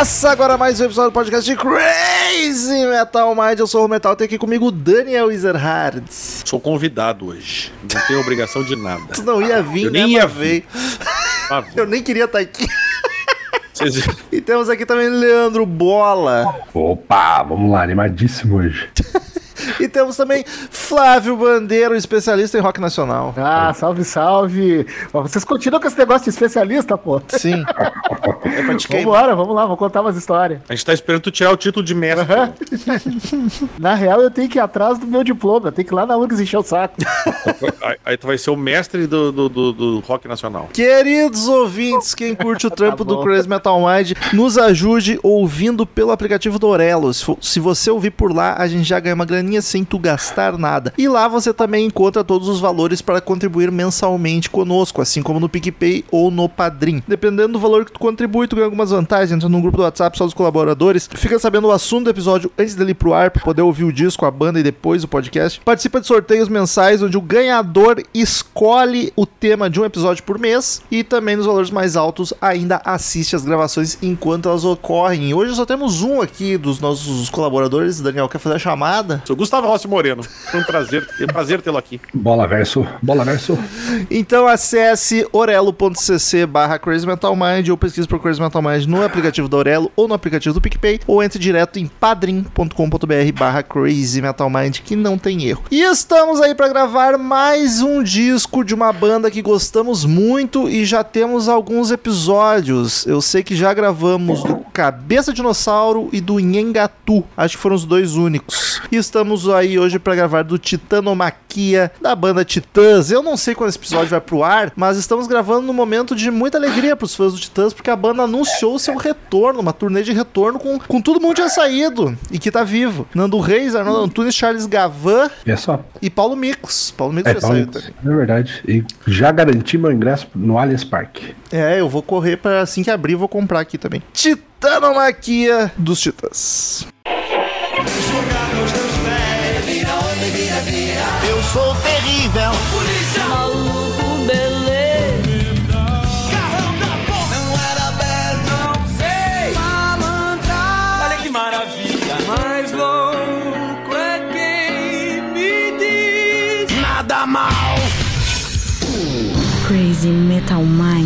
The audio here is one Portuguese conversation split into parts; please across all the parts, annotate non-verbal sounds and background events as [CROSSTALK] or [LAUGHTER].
Começa agora mais um episódio do podcast de Crazy Metal Mind. Eu sou o Metal, tem aqui comigo o Daniel Ezerhards. Sou convidado hoje. Não tenho obrigação de nada. [LAUGHS] Tu não ia vir, Eu né, nem ia. Ah, [LAUGHS] Eu nem queria estar aqui. vocês- E temos aqui também Leandro Bola. Opa, vamos lá, animadíssimo hoje. [LAUGHS] E temos também Flávio Bandeiro, especialista em rock nacional. Ah, salve, salve. Vocês continuam com esse negócio de especialista, pô? Sim. [LAUGHS] É pra te queimar. Vambora, vamos lá, vou contar umas histórias. A gente tá esperando tu tirar o título de mestre. [LAUGHS] Na real, eu tenho que ir atrás do meu diploma, eu tenho que ir lá na URGS encher o saco. [LAUGHS] Aí, aí tu vai ser o mestre do, do, do- do rock nacional. Queridos ouvintes, quem curte o trampo Tá do. Crazy Metal Mind, nos ajude ouvindo pelo aplicativo do Orelo. Se você ouvir por lá, a gente já ganha uma graninha sem tu gastar nada. E lá você também encontra todos os valores para contribuir mensalmente conosco, assim como no PicPay ou no Padrim. Dependendo do valor que tu contribui, tu ganha algumas vantagens. Entra no grupo do WhatsApp só dos colaboradores. Fica sabendo o assunto do episódio antes dele ir pro ar, para poder ouvir o disco, a banda e depois o podcast. Participa de sorteios mensais, onde o ganhador escolhe o tema de um episódio por mês. E também nos valores mais altos, ainda assiste as gravações enquanto elas ocorrem. Hoje só temos um aqui dos nossos colaboradores. Daniel, quer fazer a chamada? Sou Gustavo Rossi Moreno. Foi um prazer, é um prazer tê-lo aqui. Bola verso, bola verso. Então acesse orelo.cc barra Crazy Metal Mind ou pesquise por Crazy Metal Mind no aplicativo da Orelo ou no aplicativo do PicPay ou entre direto em padrim.com.br barra Crazy Metal Mind que não tem erro. E estamos aí para gravar mais um disco de uma banda que gostamos muito e já temos alguns episódios. Eu sei que já gravamos do Cabeça Dinossauro e do Nhengatu. Acho que foram os dois únicos. E estamos aí hoje para gravar do Titanomaquia da banda Titãs. Eu não sei quando esse episódio vai pro ar, mas estamos gravando num momento de muita alegria pros fãs do Titãs, porque a banda anunciou seu retorno, uma turnê de retorno com, com todo mundo já saído e que tá vivo. Nando Reis, Arnaldo Antunes, Charles Gavan E é só. e Paulo Micos. Paulo Micos É, já Paulo, saiu também. é verdade. E já garanti meu ingresso no Allianz Parque. É, eu vou correr para assim que abrir, vou comprar aqui também. Titanomaquia dos Titãs. Eu Crazy Metal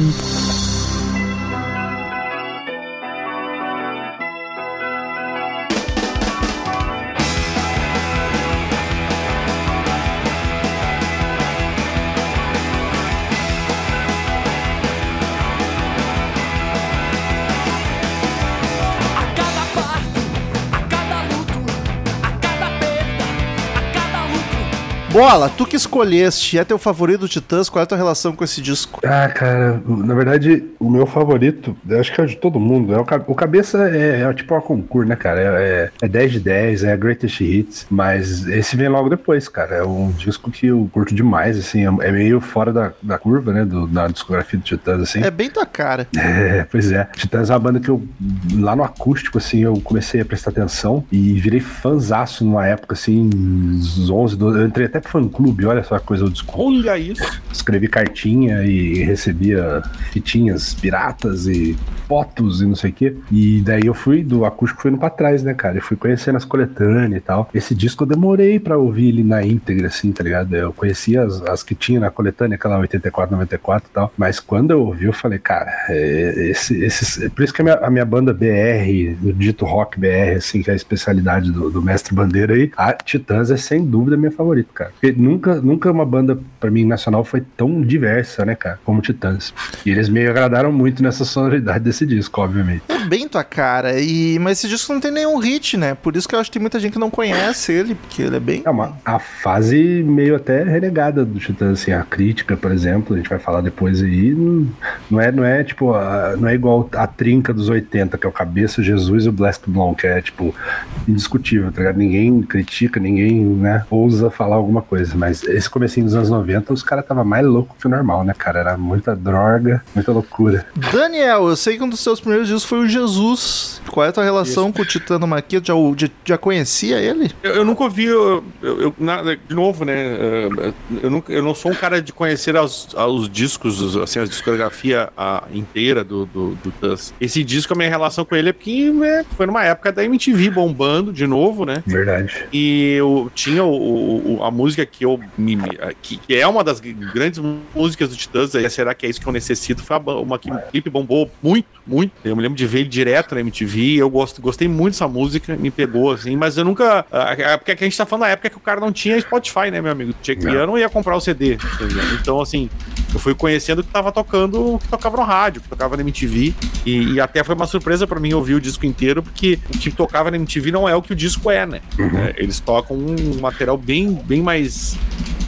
Bola, tu que escolheste, é teu favorito do Titãs? Qual é a tua relação com esse disco? Ah, cara, na verdade, o meu favorito, eu acho que é o de todo mundo. É o, o cabeça é, é tipo uma concurso, né, cara? É, é, é 10 de 10, é a Greatest Hits, mas esse vem logo depois, cara. É um disco que eu curto demais, assim, é, é meio fora da, da curva, né, do, da discografia do Titãs, assim. É bem tua cara. [LAUGHS] É, pois é. Titãs é uma banda que eu, lá no acústico, assim, eu comecei a prestar atenção e virei fanzaço numa época, assim, uns 11, 12, eu entrei até pro fã-clube, olha só a coisa, eu descobri. Olha isso. Escrevi cartinha e recebia fitinhas piratas e fotos e não sei o quê. E daí eu fui do acústico, fui indo pra trás, né, cara? Eu fui conhecendo as coletâneas e tal. Esse disco eu demorei pra ouvir ele na íntegra, assim, tá ligado? Eu conhecia as, as que tinha na coletânea, aquela 84, 94 e tal. Mas quando eu ouvi, eu falei, cara, é, esse, esse, é por isso que a minha, a minha banda BR, o dito rock BR, assim, que é a especialidade do, do Mestre Bandeira aí, a Titãs é sem dúvida minha favorita, cara. Porque nunca, nunca uma banda, pra mim, nacional foi tão diversa, né, cara, como Titãs. E eles me agradaram muito nessa sonoridade desse disco, obviamente. É bem tua cara. E... Mas esse disco não tem nenhum hit, né? Por isso que eu acho que tem muita gente que não conhece ele, porque ele é bem. É uma a fase meio até renegada do Titãs, assim, a crítica, por exemplo, a gente vai falar depois aí, não, não é, não é tipo, a- não é igual a trinca dos 80, que é o Cabeça, Jesus e o Black Blonde, que é tipo indiscutível, tá ligado? Ninguém critica, ninguém, né, ousa falar alguma coisa. Mas esse comecinho dos anos 90, os caras tava mais louco que o normal, né, cara? Era muita droga, muita loucura. Daniel, eu sei que um dos seus primeiros discos foi o Jesus. Qual é a tua relação com o Titano Maquia? Já, já, já conhecia ele? Eu, eu nunca ouvi, eu, eu- na- de novo, né? eh, Eu, nunca, eu não sou um cara de conhecer os, os discos, os- assim, a discografia a, inteira do, do, do Tuss. Esse disco, a minha relação com ele é porque né, foi numa época da MTV bombando de novo, né? Verdade. E eu tinha o- o- a música que eu me, me- que, que é uma das grandes músicas do Titãs, é Será que é isso que eu necessito? Foi a uma que o clipe bombou muito, muito. Eu me lembro de ver ele direto na MTV. Eu gosto, gostei muito dessa música, me pegou assim, mas eu nunca. ah, ah, Porque a gente tá falando na época que o cara não tinha Spotify, né, meu amigo? Tinha que não ia comprar o CD. entendeu? Então, assim, eu fui conhecendo o que tava tocando, o que tocava no rádio, o que tocava na MTV. E, e até foi uma surpresa pra mim ouvir o disco inteiro, porque o que tocava na MTV não é o que o disco é, né? É, eles tocam um material bem, bem mais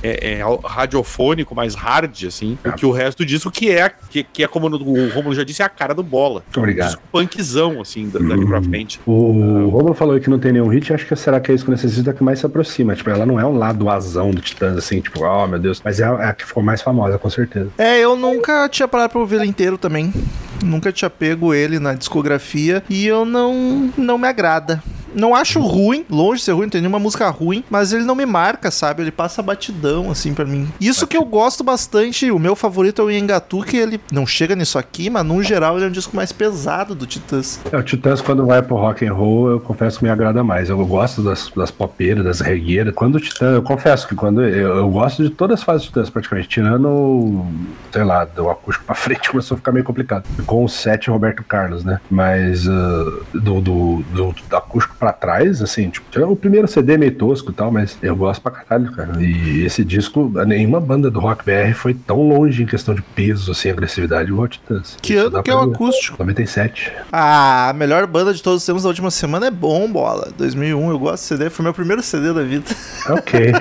é, é, radiofônico, mais hard, assim, do que o resto do disco, que é, que, que é como o Romulo já disse, é a cara do bola. Obrigado. Disco punkzão, assim, da- dali pra frente. O Romulo falou aí que não tem nenhum hit, acho que será que é isso que necessita que mais se aproxima. Tipo, ela não é um lado azão do Titãs, assim, tipo, oh meu Deus. Mas é a, é a que ficou mais famosa, com certeza. É, eu nunca tinha parado pra ouvir ele inteiro também. Nunca tinha pego ele na discografia e eu não, não me agrada. Não acho ruim, longe de ser ruim, não tem nenhuma música ruim, mas ele não me marca, sabe? Ele passa batidão, assim, pra mim. Isso que eu gosto bastante, o meu favorito é o Yengatu, que ele não chega nisso aqui, mas no geral ele é um disco mais pesado do Titãs. É, o Titãs, quando vai pro rock and roll, eu confesso que me agrada mais. Eu gosto das, das popeiras, das regueiras. Quando o Titã, eu confesso que quando eu, eu gosto de todas as fases do Titãs, praticamente, tirando, sei lá, do acústico pra [LAUGHS] frente, começou a ficar meio complicado. Com o set Roberto Carlos, né? Mas ah, do, do, do, do acústico pra trás, assim, tipo, o primeiro CD é meio tosco e tal, mas eu gosto pra caralho, cara. E esse disco, nenhuma banda do rock BR foi tão longe em questão de peso, assim, agressividade, igual o Titãs. Que Isso ano que é pra o acústico? 97. Ah, a melhor banda de todos os tempos da última semana é bom, bola. 2001, eu gosto desse CD, foi meu primeiro CD da vida. É ok.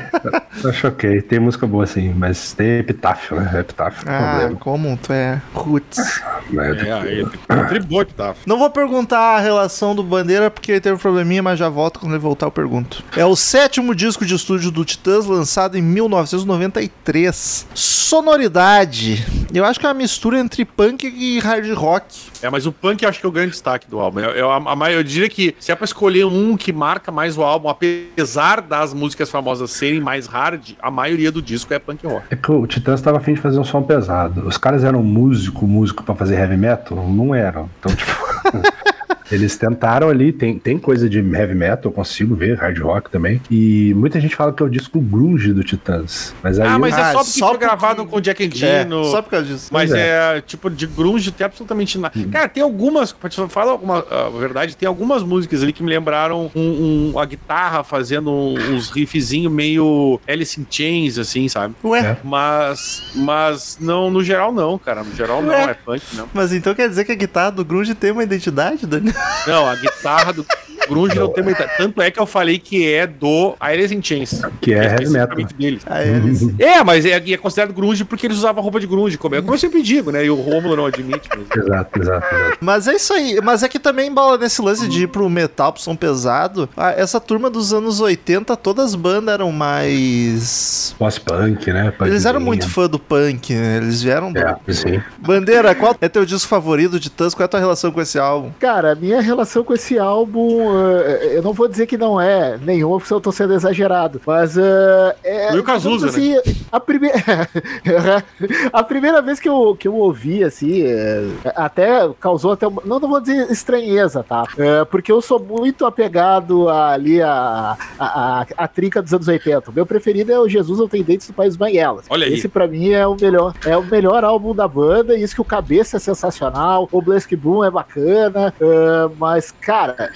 Acho ok. Tem música boa assim, mas tem epitáfio, né? Epitáfio é um Ah, problema. como tu é roots. Mas É, aí, tributo, tá? Não vou perguntar a relação do Bandeira, porque ele teve um probleminha, mas já volto quando ele voltar eu pergunto. É o sétimo disco de estúdio do Titãs, lançado em 1993. Sonoridade. Eu acho que é uma mistura entre punk e hard rock. É, mas o punk eu acho que é o grande destaque do álbum. Eu, eu, a, a, eu diria que se é pra escolher um que marca mais o álbum, apesar das músicas famosas serem mais hard, a maioria do disco é punk rock. é que o Titãs tava afim de fazer um som pesado. Os caras eram músico, músico pra fazer heavy metal? Não eram. Então, tipo. [LAUGHS] Eles tentaram ali, tem, tem coisa de heavy metal, eu consigo ver, hard rock também. E muita gente fala que é o disco grunge do Titãs. Mas aí. Ah, mas Ah, é só porque só foi porque- gravado com o Jack Endino. É, só por causa disso. Mas Pois é. tipo, de grunge tem absolutamente nada. Cara, tem algumas, pra te falar alguma a verdade, tem algumas músicas ali que me lembraram um, um- a guitarra fazendo uns riffzinho meio Alice in Chains, assim, sabe? Ué, É. Mas, mas não, no geral não, cara. No geral não, Ué. é punk, não. mas então quer dizer que a guitarra do Grunge tem uma identidade, Dani? Não, a guitarra do grunge não tem muita... Tanto é que eu falei que é do Alice in Chains. Que é heavy metal. deles. Ah, eles. É, mas é, é considerado grunge porque eles usavam roupa de grunge, como, é, como eu sempre digo, né? E o Rômulo não admite. Mas... Exato, exato, exato. Mas é isso aí. Mas é que também, bola, nesse lance de ir pro metal, pro som pesado, ah, essa turma dos anos 80, todas as bandas eram mais. Pós-punk, né? Eles eram muito fã do punk, né? Eles vieram do. É, sim. Bandeira, qual é teu disco favorito de Tans? Qual é a tua relação com esse álbum? Cara, a minha relação com esse álbum, eu não vou dizer que não é nenhuma, porque eu tô sendo exagerado, mas eh, é. Cazuza, digamos assim, a primeira [LAUGHS] a primeira vez que eu, que eu ouvi, assim, eh, até causou até, uma- não, não vou dizer estranheza, tá? Eh, porque eu sou muito apegado ali a, a, a, a trinca dos anos 80. O meu preferido é o Jesus Não Tem Dentes do País Banhelas. Olha aí. Esse pra mim é o melhor, é o melhor álbum da banda, e isso que o Cabeça é sensacional, o Blask Boom é bacana, eh, mas, cara,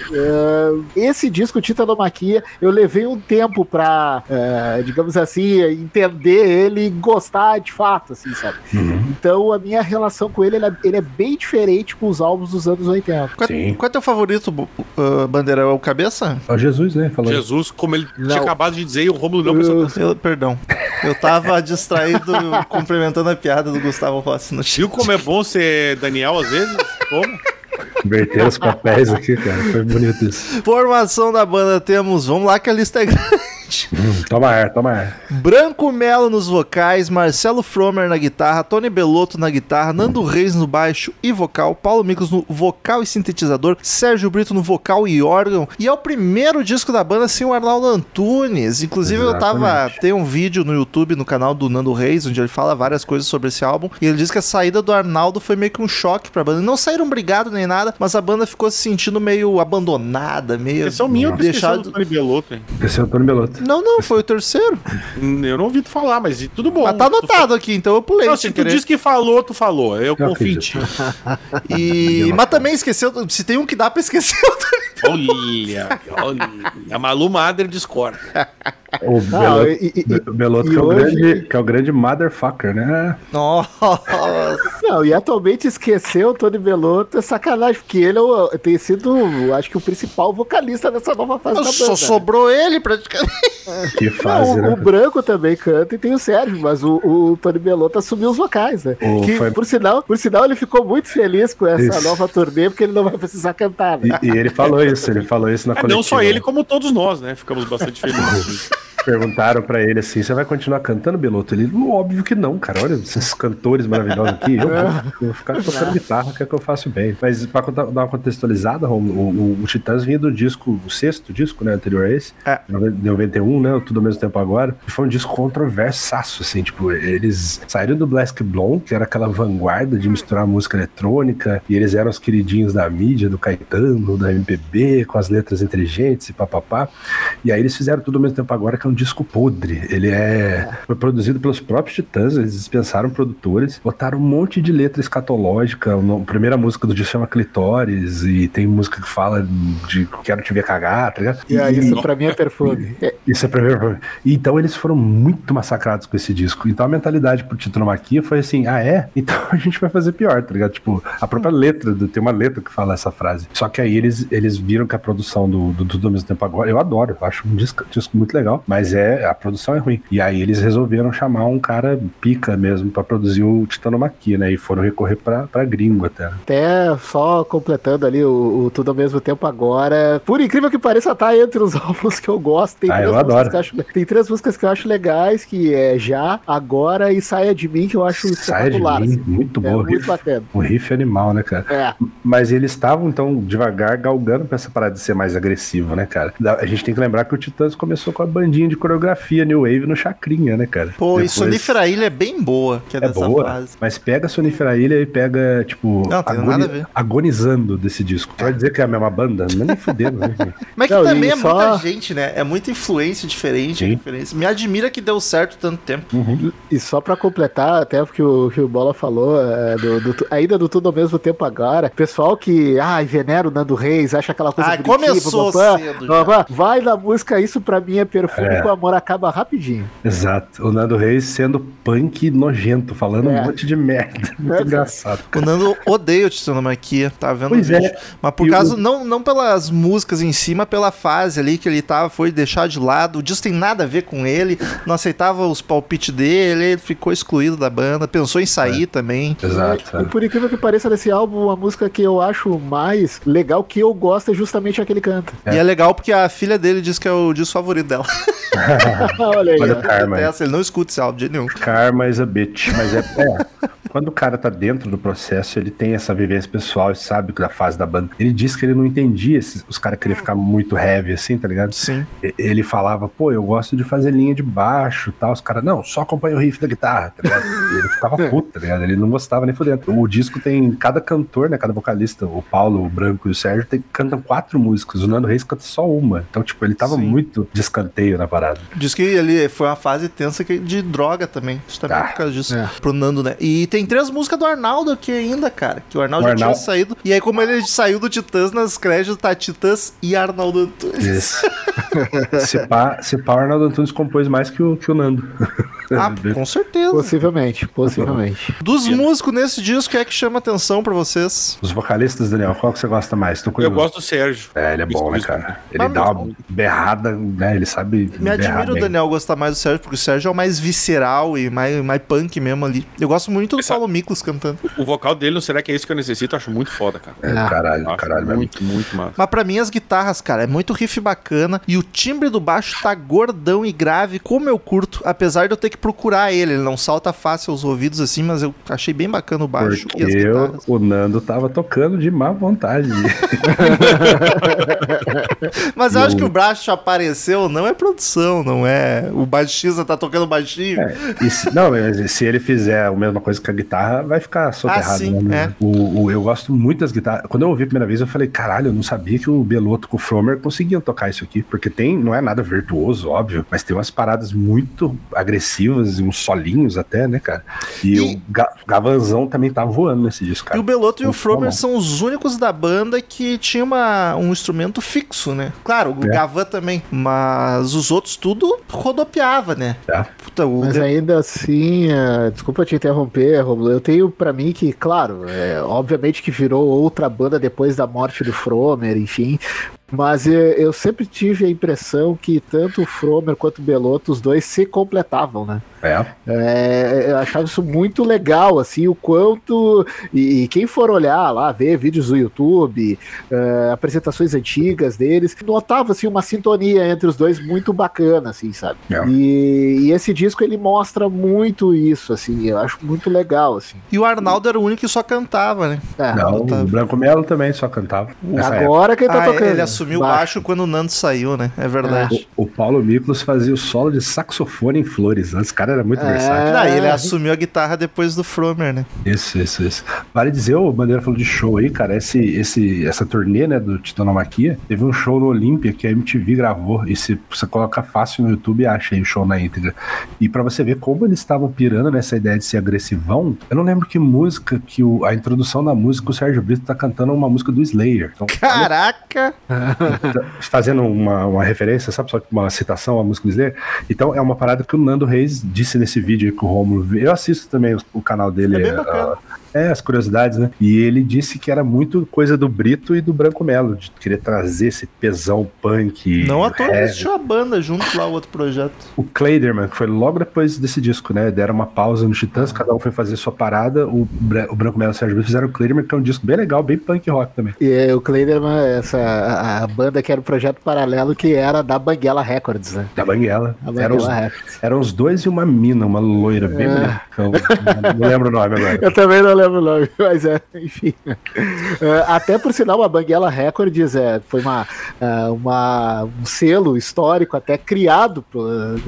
eh, esse disco Titanomaquia, eu levei um tempo pra, eh, digamos assim, entender ele e gostar de fato, assim, sabe? Então a minha relação com ele, ele é, ele é bem diferente com os álbuns dos anos 80. Qual, Sim. qual é teu favorito, uh, Bandeira? É o Cabeça? É o Jesus, né? Falou. Jesus, como ele Não. tinha acabado de dizer, e o Rômulo não prestou atenção. Perdão. Eu tava [LAUGHS] distraído complementando a piada do Gustavo Rossi no Viu como é bom ser Daniel às vezes? Como? Inverter os papéis aqui, cara. Foi bonito isso. Formação da banda temos. Vamos lá que a lista é grande. Gente. Hum, toma ar, toma ar. Branco Melo nos vocais, Marcelo Fromer na guitarra, Tony Belotto na guitarra, Nando Reis no baixo e vocal, Paulo Micos no vocal e sintetizador, Sérgio Brito no vocal e órgão. E é o primeiro disco da banda sem o Arnaldo Antunes. Inclusive eu tava. Exatamente. Tem um vídeo no YouTube, no canal do Nando Reis, onde ele fala várias coisas sobre esse álbum. E ele diz que a saída do Arnaldo foi meio que um choque pra banda. Não saíram brigados nem nada, mas a banda ficou se sentindo meio abandonada, meio. Esse é o minha deixado. do Tony Belotto, hein? Esse é o Tony Belotto. Não, não, foi o terceiro. Hum, Eu não ouvi tu falar, mas tudo bom. Mas tá anotado aqui, então eu pulei Não, se tu querer. disse que falou, tu falou. Eu confio em ti. [LAUGHS] E... Mas também esqueceu. Se tem um que dá pra esquecer, eu tô... Olha, olha. A Malu Mader discorda. [LAUGHS] O Não, Belotto, e- e- Be- Belotto e que, é o hoje- grande, que é o grande motherfucker, né? Nossa. Não, e atualmente esquecer o Tony Belotto é sacanagem, porque ele é o- tem sido, acho que, o principal vocalista dessa nova fase da banda. Só né? sobrou ele praticamente. Que Não, fase, o, né? o Branco também canta e tem o Sérgio, mas o, o Tony Belotto assumiu os vocais, né? O- que, foi- por, sinal, por sinal, ele ficou muito feliz com essa Isso. nova turnê, porque ele não vai precisar cantar, né? E, e ele falou isso, ele falou isso na É, coletiva. não só ele, como todos nós, né? Ficamos bastante felizes. [LAUGHS] Perguntaram pra ele assim: você vai continuar cantando, Belotto? Ele, óbvio que não, cara. Olha esses cantores maravilhosos aqui. Eu vou, vou ficar tocando [LAUGHS] guitarra, que é que eu faço bem. Mas pra dar uma contextualizada, o, o, o Titãs vinha do disco, o sexto disco, né? Anterior a esse, É. de 91, né? Tudo ao mesmo tempo agora. E foi um disco controversaço, assim. Tipo, eles saíram do Black Blonde, que era aquela vanguarda de misturar música eletrônica, e eles eram os queridinhos da mídia, do Caetano, da MPB, com as letras inteligentes e papapá. E aí eles fizeram tudo ao mesmo tempo agora, que é um disco podre. Ele é foi produzido pelos próprios Titãs, eles dispensaram produtores, botaram um monte de letra escatológica. A primeira música do disco chama Clitóris, e tem música que fala de quero te ver cagar, tá ligado? E aí, isso pra mim é perfume. É, [LAUGHS] Isso é primeiro. Então eles foram muito massacrados com esse disco. Então a mentalidade pro Titanomaquia foi assim: ah, é? [LAUGHS] Então a gente vai fazer pior, tá ligado? Tipo, a própria letra, do- tem uma letra que fala essa frase. Só que aí eles, eles viram que a produção do, do Tudo ao mesmo tempo agora, eu adoro, eu acho um disco, disco muito legal, mas é a produção é ruim. E aí eles resolveram chamar um cara pica mesmo pra produzir o Titanomaquia, né? E foram recorrer pra, pra gringo até. Até só completando ali o, o Tudo ao mesmo tempo agora. Por incrível que pareça, tá entre os [LAUGHS] álbuns que eu gosto. Tem, Ah, três eu músicas adoro. que eu acho, tem três músicas que eu acho legais, que é Já, Agora e Saia de Mim, que eu acho Saia espetacular. mim, assim. muito É bom. muito riff, bacana. o riff animal, né, cara? É. Mas eles estavam, então, devagar, galgando pra essa parada de ser mais agressivo, né, cara? A gente tem que lembrar que o Titãs começou com a bandinha de coreografia New Wave no Chacrinha, né, cara? Pô, e Depois- Sonífera Ilha é bem boa, que é, é dessa boa, fase. mas pega a Sonífera Ilha e pega, tipo, Não, tem nada a ver. agonizando desse disco. Vai dizer que é a mesma banda? Não é nem fudendo, né? [LAUGHS] Mas que Não, também e é só- muita gente, né? É muita influência diferente. Diferença. Me admira que deu certo tanto tempo. E só pra completar, até porque o que o Bola falou, é, do, do ainda do tudo ao mesmo tempo agora, pessoal que, ai, venera o Nando Reis, acha aquela coisa Ah, bonitinha, começou cedo já. papapá, vai na música Isso Pra Mim é Perfume, É. o amor acaba rapidinho. Exato. O Nando Reis sendo punk nojento, falando É. um monte de merda. [LAUGHS] Muito É. engraçado. O Nando odeia o Titanomaquia, tá vendo Pois o é. vídeo. Mas por E causa, o- não, não pelas músicas em cima, pela fase ali que ele tava, foi deixar de lado. O disco tem nada a ver com ele, não aceitava os palpites dele, ele ficou excluído da banda, pensou em sair também. Exato. E por incrível que pareça, nesse álbum, a música que eu acho mais legal, que eu gosto, é justamente a que ele canta. E é legal porque a filha dele diz que é o disco favorito dela. [LAUGHS] [LAUGHS] Olha aí, Olha o karma. Detesta, ele não escuta esse álbum de nenhum. Karma is a bitch. Mas é, é, Quando o cara tá dentro do processo, ele tem essa vivência pessoal e sabe da fase da banda. Ele disse que ele não entendia esses, os caras queriam ficar muito heavy assim, tá ligado? Sim. Ele falava, pô, eu gosto de fazer linha de baixo e tal. Os caras, não, só acompanha o riff da guitarra, tá ligado? E ele ficava [LAUGHS] puto, tá ligado? Ele não gostava nem fudendo. O disco tem, cada cantor, né, cada vocalista, o Paulo, o Branco e o Sérgio, tem, cantam quatro músicas. O Nando Reis canta só uma. Então, tipo, ele tava Sim. muito de escanteio na parada. Diz que ele foi uma fase tensa de droga também. Justamente Ah, por causa disso. é. Pro Nando, né? E tem três músicas do Arnaldo aqui ainda, cara. Que o Arnaldo O já tinha Arnaldo- saído. E aí, como ele saiu do Titãs, nas créditos tá Titãs e Arnaldo Antunes. Isso. [LAUGHS] se, pá, se pá, o Arnaldo Antunes compôs mais que o, que o Nando. Ah, com certeza. Possivelmente, possivelmente. Dos músicos nesse disco, quem é que chama atenção pra vocês? Os vocalistas, Daniel, qual que você gosta mais? Tô Eu gosto do Sérgio. É, ele é bom, né, Isso, cara? Ele Mas, dá uma berrada, né? Ele sabe. Me admira berrar o. Daniel gostar mais do Sérgio, porque o Sérgio é o mais visceral e mais, mais punk mesmo ali. Eu gosto muito do Essa- Paulo Miklos cantando. O vocal dele, não será que é isso que eu necessito? Eu acho muito foda, cara. É, Ah, caralho, caralho mesmo. muito, muito massa. Mas pra mim as guitarras, cara, é muito riff bacana e o timbre do baixo tá gordão e grave, como eu curto, apesar de eu ter que procurar ele. Ele não salta fácil aos ouvidos assim, mas eu achei bem bacana o baixo Porque e as eu, o Nando tava tocando de má vontade. [LAUGHS] Mas eu E acho o- que o baixo apareceu, não é produção, não é. O baixista tá tocando baixinho. É, se, não, mas se ele fizer a mesma coisa com a guitarra, vai ficar soterrado. Ah, sim, né? é. o, o- eu gosto muito das guitarras. Quando eu ouvi a primeira vez, eu falei, caralho, eu não sabia que o Beloto com o Fromer conseguiam tocar isso aqui. Porque tem, não é nada virtuoso, óbvio, mas tem umas paradas muito agressivas e uns solinhos até, né, cara? E, E- o Ga- Gavanzão também tá voando nesse disco, cara. E o Beloto e o Fromer são os únicos da banda que tinha uma, um instrumento fixo, né? Claro, o É. Gavan também, mas os outros tudo rodopiava, né? É. Puta, o Mas ainda assim, é, desculpa te interromper, Romulo. Eu tenho pra mim que, claro, é, obviamente que virou outra banda depois da morte do Fromer, enfim. Mas é, eu sempre tive a impressão que tanto o Fromer quanto o Belotto, os dois se completavam, né? É. É, eu achava isso muito legal, assim, o quanto. E, e quem for olhar lá, ver vídeos do YouTube, é, apresentações antigas deles, notava assim, uma sintonia entre os dois muito bacana, assim, sabe? É. E, e esse disco ele mostra muito isso, assim, eu acho muito legal, assim. E o Arnaldo era o único que só cantava, né? É, Não, o Branco Melo também só cantava. nessa época. agora quem tá Ah, tocando? ele assumiu o baixo quando o Nando saiu, né? É verdade. O, o Paulo Miklos fazia o solo de saxofone em flores. Esse cara era muito É. versátil. Daí ele assumiu a guitarra depois do Fromer, né? Isso, isso, isso. Vale dizer, o Bandeira falou de show aí, cara. Esse, esse, essa turnê, né, do Titanomaquia, teve um show no Olímpia que a MTV gravou. E se você coloca fácil no YouTube, acha aí o show na íntegra. E pra você ver como eles estavam pirando nessa ideia de ser agressivão, eu não lembro que música, que o, a introdução da música, o Sérgio Brito tá cantando uma música do Slayer. Então, Caraca! tá [LAUGHS] fazendo uma, uma referência, sabe? Só que uma citação à música do Slayer. Então é uma parada que o Nando Reis disse nesse vídeo aí que o Romulo. Eu assisto também o, o canal dele. É bem bacana. É, as curiosidades, né? E ele disse que era muito coisa do Brito e do Branco Melo, de querer trazer esse pesão punk. Não à toa existiu a banda junto lá, o outro projeto. O Clayderman, que foi logo depois desse disco, né? Deram uma pausa no Titãs, cada um foi fazer sua parada. O, Bra- o Branco Melo e o Sérgio Brito fizeram o Clayderman, que é um disco bem legal, bem punk rock também. E é, o Kleiderman, essa a, a banda que era um projeto paralelo que era da Banguela Records, né? Da Banguela. Eram os, Records. eram os dois e uma mina, uma loira, bem É. bonita. Não lembro o nome agora. [LAUGHS] Eu também não lembro o nome, [LAUGHS] mas é, enfim. É, até por sinal, a Banguela Records é, foi uma, é, uma, um selo histórico até criado por-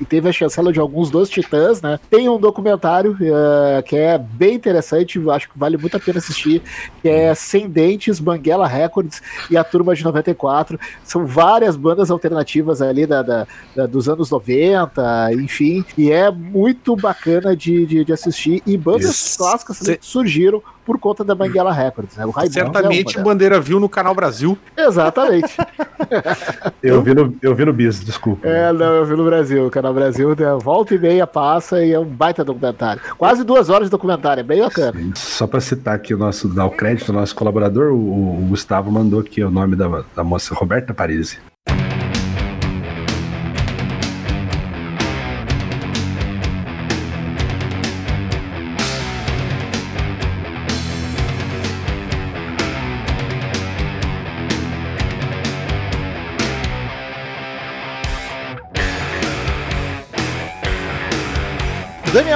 e teve a chancela de alguns dos titãs, né? Tem um documentário é, que é bem interessante, acho que vale muito a pena assistir, que é Sem Dentes, Banguela Records e a Turma de 94. São várias bandas alternativas ali da, da- da- dos anos 90, enfim, e é muito bacana de, de, de assistir. E bandas Isso. clássicas surgiram por conta da Banguela Records, né? O é Certamente o delas. Bandeira viu no Canal Brasil. Exatamente. [LAUGHS] Eu vi no, eu vi no Bis, desculpa. É, não, eu vi no Brasil. O Canal Brasil né, volta e meia passa e é um baita documentário. Quase duas horas de documentário, é bem bacana. Só para citar aqui o nosso, dar o crédito ao nosso colaborador, o, o Gustavo mandou aqui o nome da, da moça Roberta Parisi.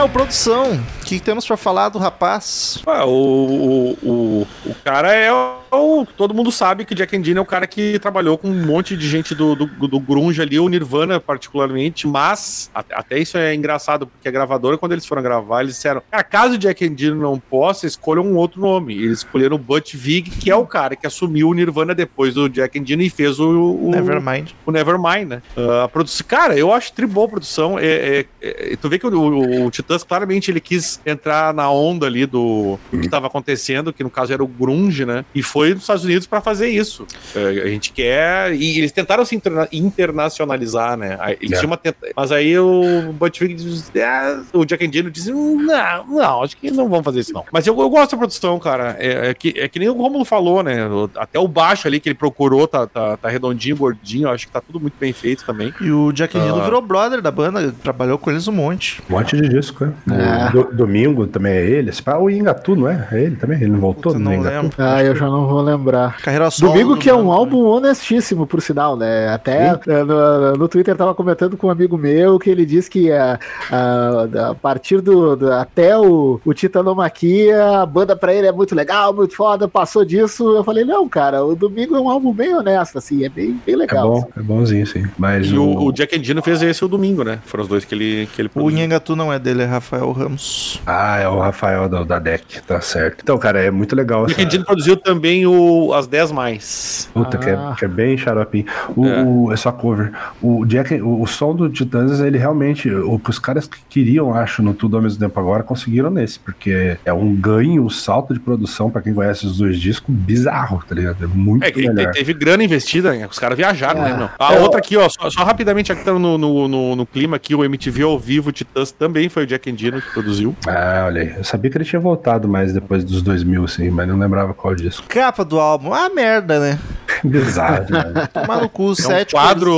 Daniel, produção. O que temos pra falar do rapaz? Ah, o, o, o, o cara é o. Todo mundo sabe que Jack Endino é o cara que trabalhou com um monte de gente do, do, do Grunge ali, o Nirvana particularmente, mas a- até isso é engraçado, porque a gravadora, quando eles foram gravar, eles disseram: "Ah, caso o Jack Endino não possa, escolham um outro nome. E eles escolheram o Butch Vig, que é o cara que assumiu o Nirvana depois do Jack Endino e fez o, o, Nevermind. o Nevermind, né? Ah, a produção, cara, eu acho tri boa a produção. É, é- é- tu vê que o, o, o Titãs claramente ele quis entrar na onda ali do, do que estava acontecendo, que no caso era o grunge, né? E foi nos Estados Unidos pra fazer isso. É, a gente quer. E eles tentaram se interna- internacionalizar, né? Eles É. tinham uma tenta- Mas aí o Butch Vig diz, "É", o Jack Endino disse: não, não, acho que não vão fazer isso, não. Mas eu, eu gosto da produção, cara. É, é que, é que nem o Romulo falou, né? Até o baixo ali que ele procurou tá, tá, tá redondinho, gordinho. Acho que tá tudo muito bem feito também. E o Jack Endino Ah. virou brother da banda, trabalhou com eles um monte. Um monte de disco, né? É. O do- domingo também é ele. Esse pá, O Ingatu, não é? É ele também? Ele não voltou Puta, não Ingatu? lembro. Ah, eu já não vou lembrar. Carreira solo. Domingo do que é um álbum honestíssimo, por sinal, né? Até eh, no, no Twitter tava comentando com um amigo meu que ele disse que a, a, a partir do, do- até o, o Titanomaquia, a banda pra ele é muito legal, muito foda, passou disso. Eu falei, não, cara, o Domingo é um álbum bem honesto, assim, é bem, bem É legal. bom, é bonzinho, sim. Mas E o, o Jack Endino fez esse o domingo, né? Foram os dois que ele, que ele O. Nhangatu não é dele, é Rafael Ramos. Ah, é o Rafael da, da DEC, tá certo. Então, cara, é muito legal O essa... Jack Endino produziu também o As 10 Mais. Puta, que, é, Ah. que é bem xaropinho. O, É. o- é só cover. O Jack, o, o som do Titãs, ele realmente, o que os caras que queriam, acho, no Tudo ao mesmo tempo agora, conseguiram nesse, porque é um ganho, um salto de produção, pra quem conhece os dois discos, bizarro, tá ligado? É muito É, que melhor. te- teve grana investida, né? Os caras viajaram, É. né, meu? A É, outra aqui, ó, só, só rapidamente aqui tá no, no, no, no clima aqui, o MTV ao vivo, Titãs também foi o Jack Endino que produziu. Ah, olha aí. Eu sabia que ele tinha voltado mais depois dos 2000, assim, mas não lembrava qual disco. Capa do álbum, ah, merda, né? [LAUGHS] Bizarro, né? Tomar no cu, É um sete quadro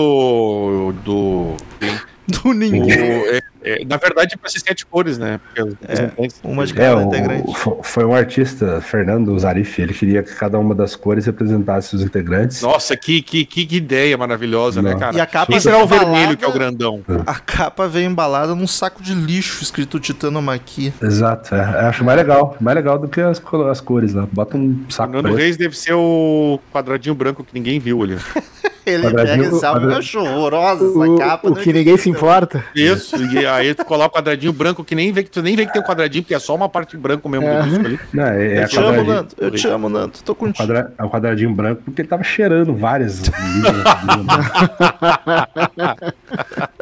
do... cores do do- ninguém. é- é, na verdade, pra ser sete cores, né? É. Uma de É, cada o, integrante. fo- foi um artista, Fernando Zarif, ele queria que cada uma das cores representasse os integrantes. Nossa, que, que, que, ideia maravilhosa, né, Não. cara? E a capa Quem será o embalada- vermelho que é o grandão? A capa veio embalada num saco de lixo escrito Titanomaquia. Exato, é, eu acho mais legal, mais legal do que as, as cores lá. Bota um O saco Nando preto. Reis deve ser o quadradinho branco que ninguém viu ali. [LAUGHS] Ele Quadradinho- pega esse álbum, eu quadra- acho horrorosa essa O, capa. o que ninguém se importa. Isso, e aí tu coloca o quadradinho branco que nem vê que tu nem vê que tem um quadradinho, porque é só uma parte branca mesmo É. do disco ali. Não, é, é Eu a te amo, Nando. Eu te amo, Nando. Tô contigo. quadra- é o quadradinho branco porque ele tava cheirando várias. linhas. [LAUGHS]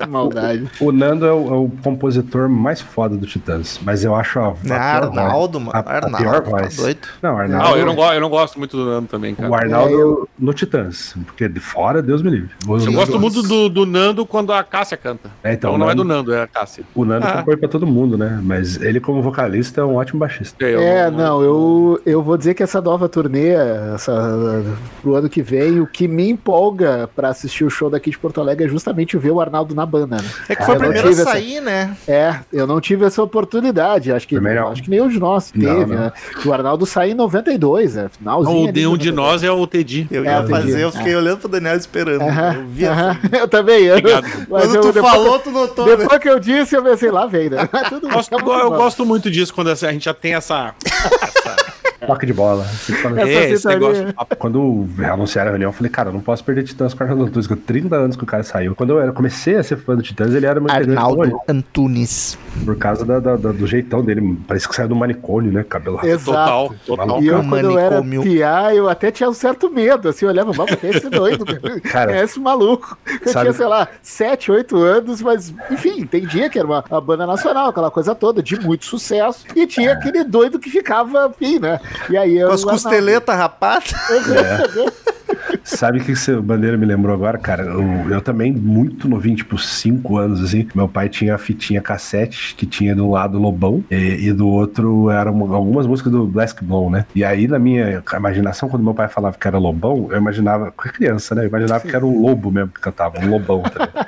Que Maldade. o Nando é o, é o compositor mais foda do Titãs, mas eu acho a, a Ah, Arnaldo, mano. a, a Arnaldo, pior tá voz. doido. Não, Não, Arnaldo. eu não, eu não gosto muito do Nando também, cara. O Arnaldo É, eu- no Titãs, porque de fora, Deus me livre. O, Eu gosto muito do, do Nando quando a Cássia canta. É, Então, então, não é Nando- do Nando, é a Cássia. O Nando Ah. compõe pra todo mundo, né? Mas ele, como vocalista, é um ótimo baixista. eu É, não, eu, eu vou dizer que essa nova turnê, essa, pro ano que vem, o que me empolga pra assistir o show daqui de Porto Alegre é justamente ver o Arnaldo na banda, né? É que foi Ah, o eu não primeiro a tive essa- sair, né? É, eu não tive essa oportunidade, acho que, não. acho que nenhum de nós Não, teve, não. né? O Arnaldo saiu em 92, é, finalzinho. Não, o de um de 92. nós é o Teddy. Eu É, ia fazer, eu fiquei olhando pro Daniel esperando. Aham, Eu vi aham, assim. [LAUGHS] eu também. eu- Obrigado. mas Quando eu- tu falou, tu notou, né? depois que eu disse, eu pensei, lá vem, né? [LAUGHS] Tudo tá muito eu bom. gosto muito disso quando essa- a gente já tem essa. [LAUGHS] essa Toque de bola. Você fala- Essa é, negócio. Quando anunciaram a reunião, eu falei, cara, eu não posso perder Titãs com o Arnaldo Antunes, que 30 anos que o cara saiu. Quando eu era, comecei a ser fã do Titãs, ele era meu Arnaldo Antunes. por causa da- da- da- do jeitão dele. Parece que saiu do manicônio, né? Cabelo. Exato. Total, total. E eu, quando eu era manicômio. piá, eu até tinha um certo medo, assim, eu olhava, vamos, quem é esse doido? Cara, é esse maluco? Eu sabe- tinha, sei lá, 7, 8 anos, mas, enfim, entendia que era uma, uma banda nacional, aquela coisa toda, de muito sucesso, e tinha aquele doido que ficava, enfim, né? E aí eu... Com as costeletas rapadas. [LAUGHS] Sabe o que esse bandeira me lembrou agora, cara? Eu, eu também, muito novinho, tipo 5 anos, assim. Meu pai tinha a fitinha cassete que tinha de um lado Lobão e, e do outro eram algumas músicas do Black Blow, né? E aí, na minha imaginação, quando meu pai falava que era Lobão, eu imaginava, com criança, né? Eu imaginava que era um lobo mesmo que cantava, um lobão. Tá ligado?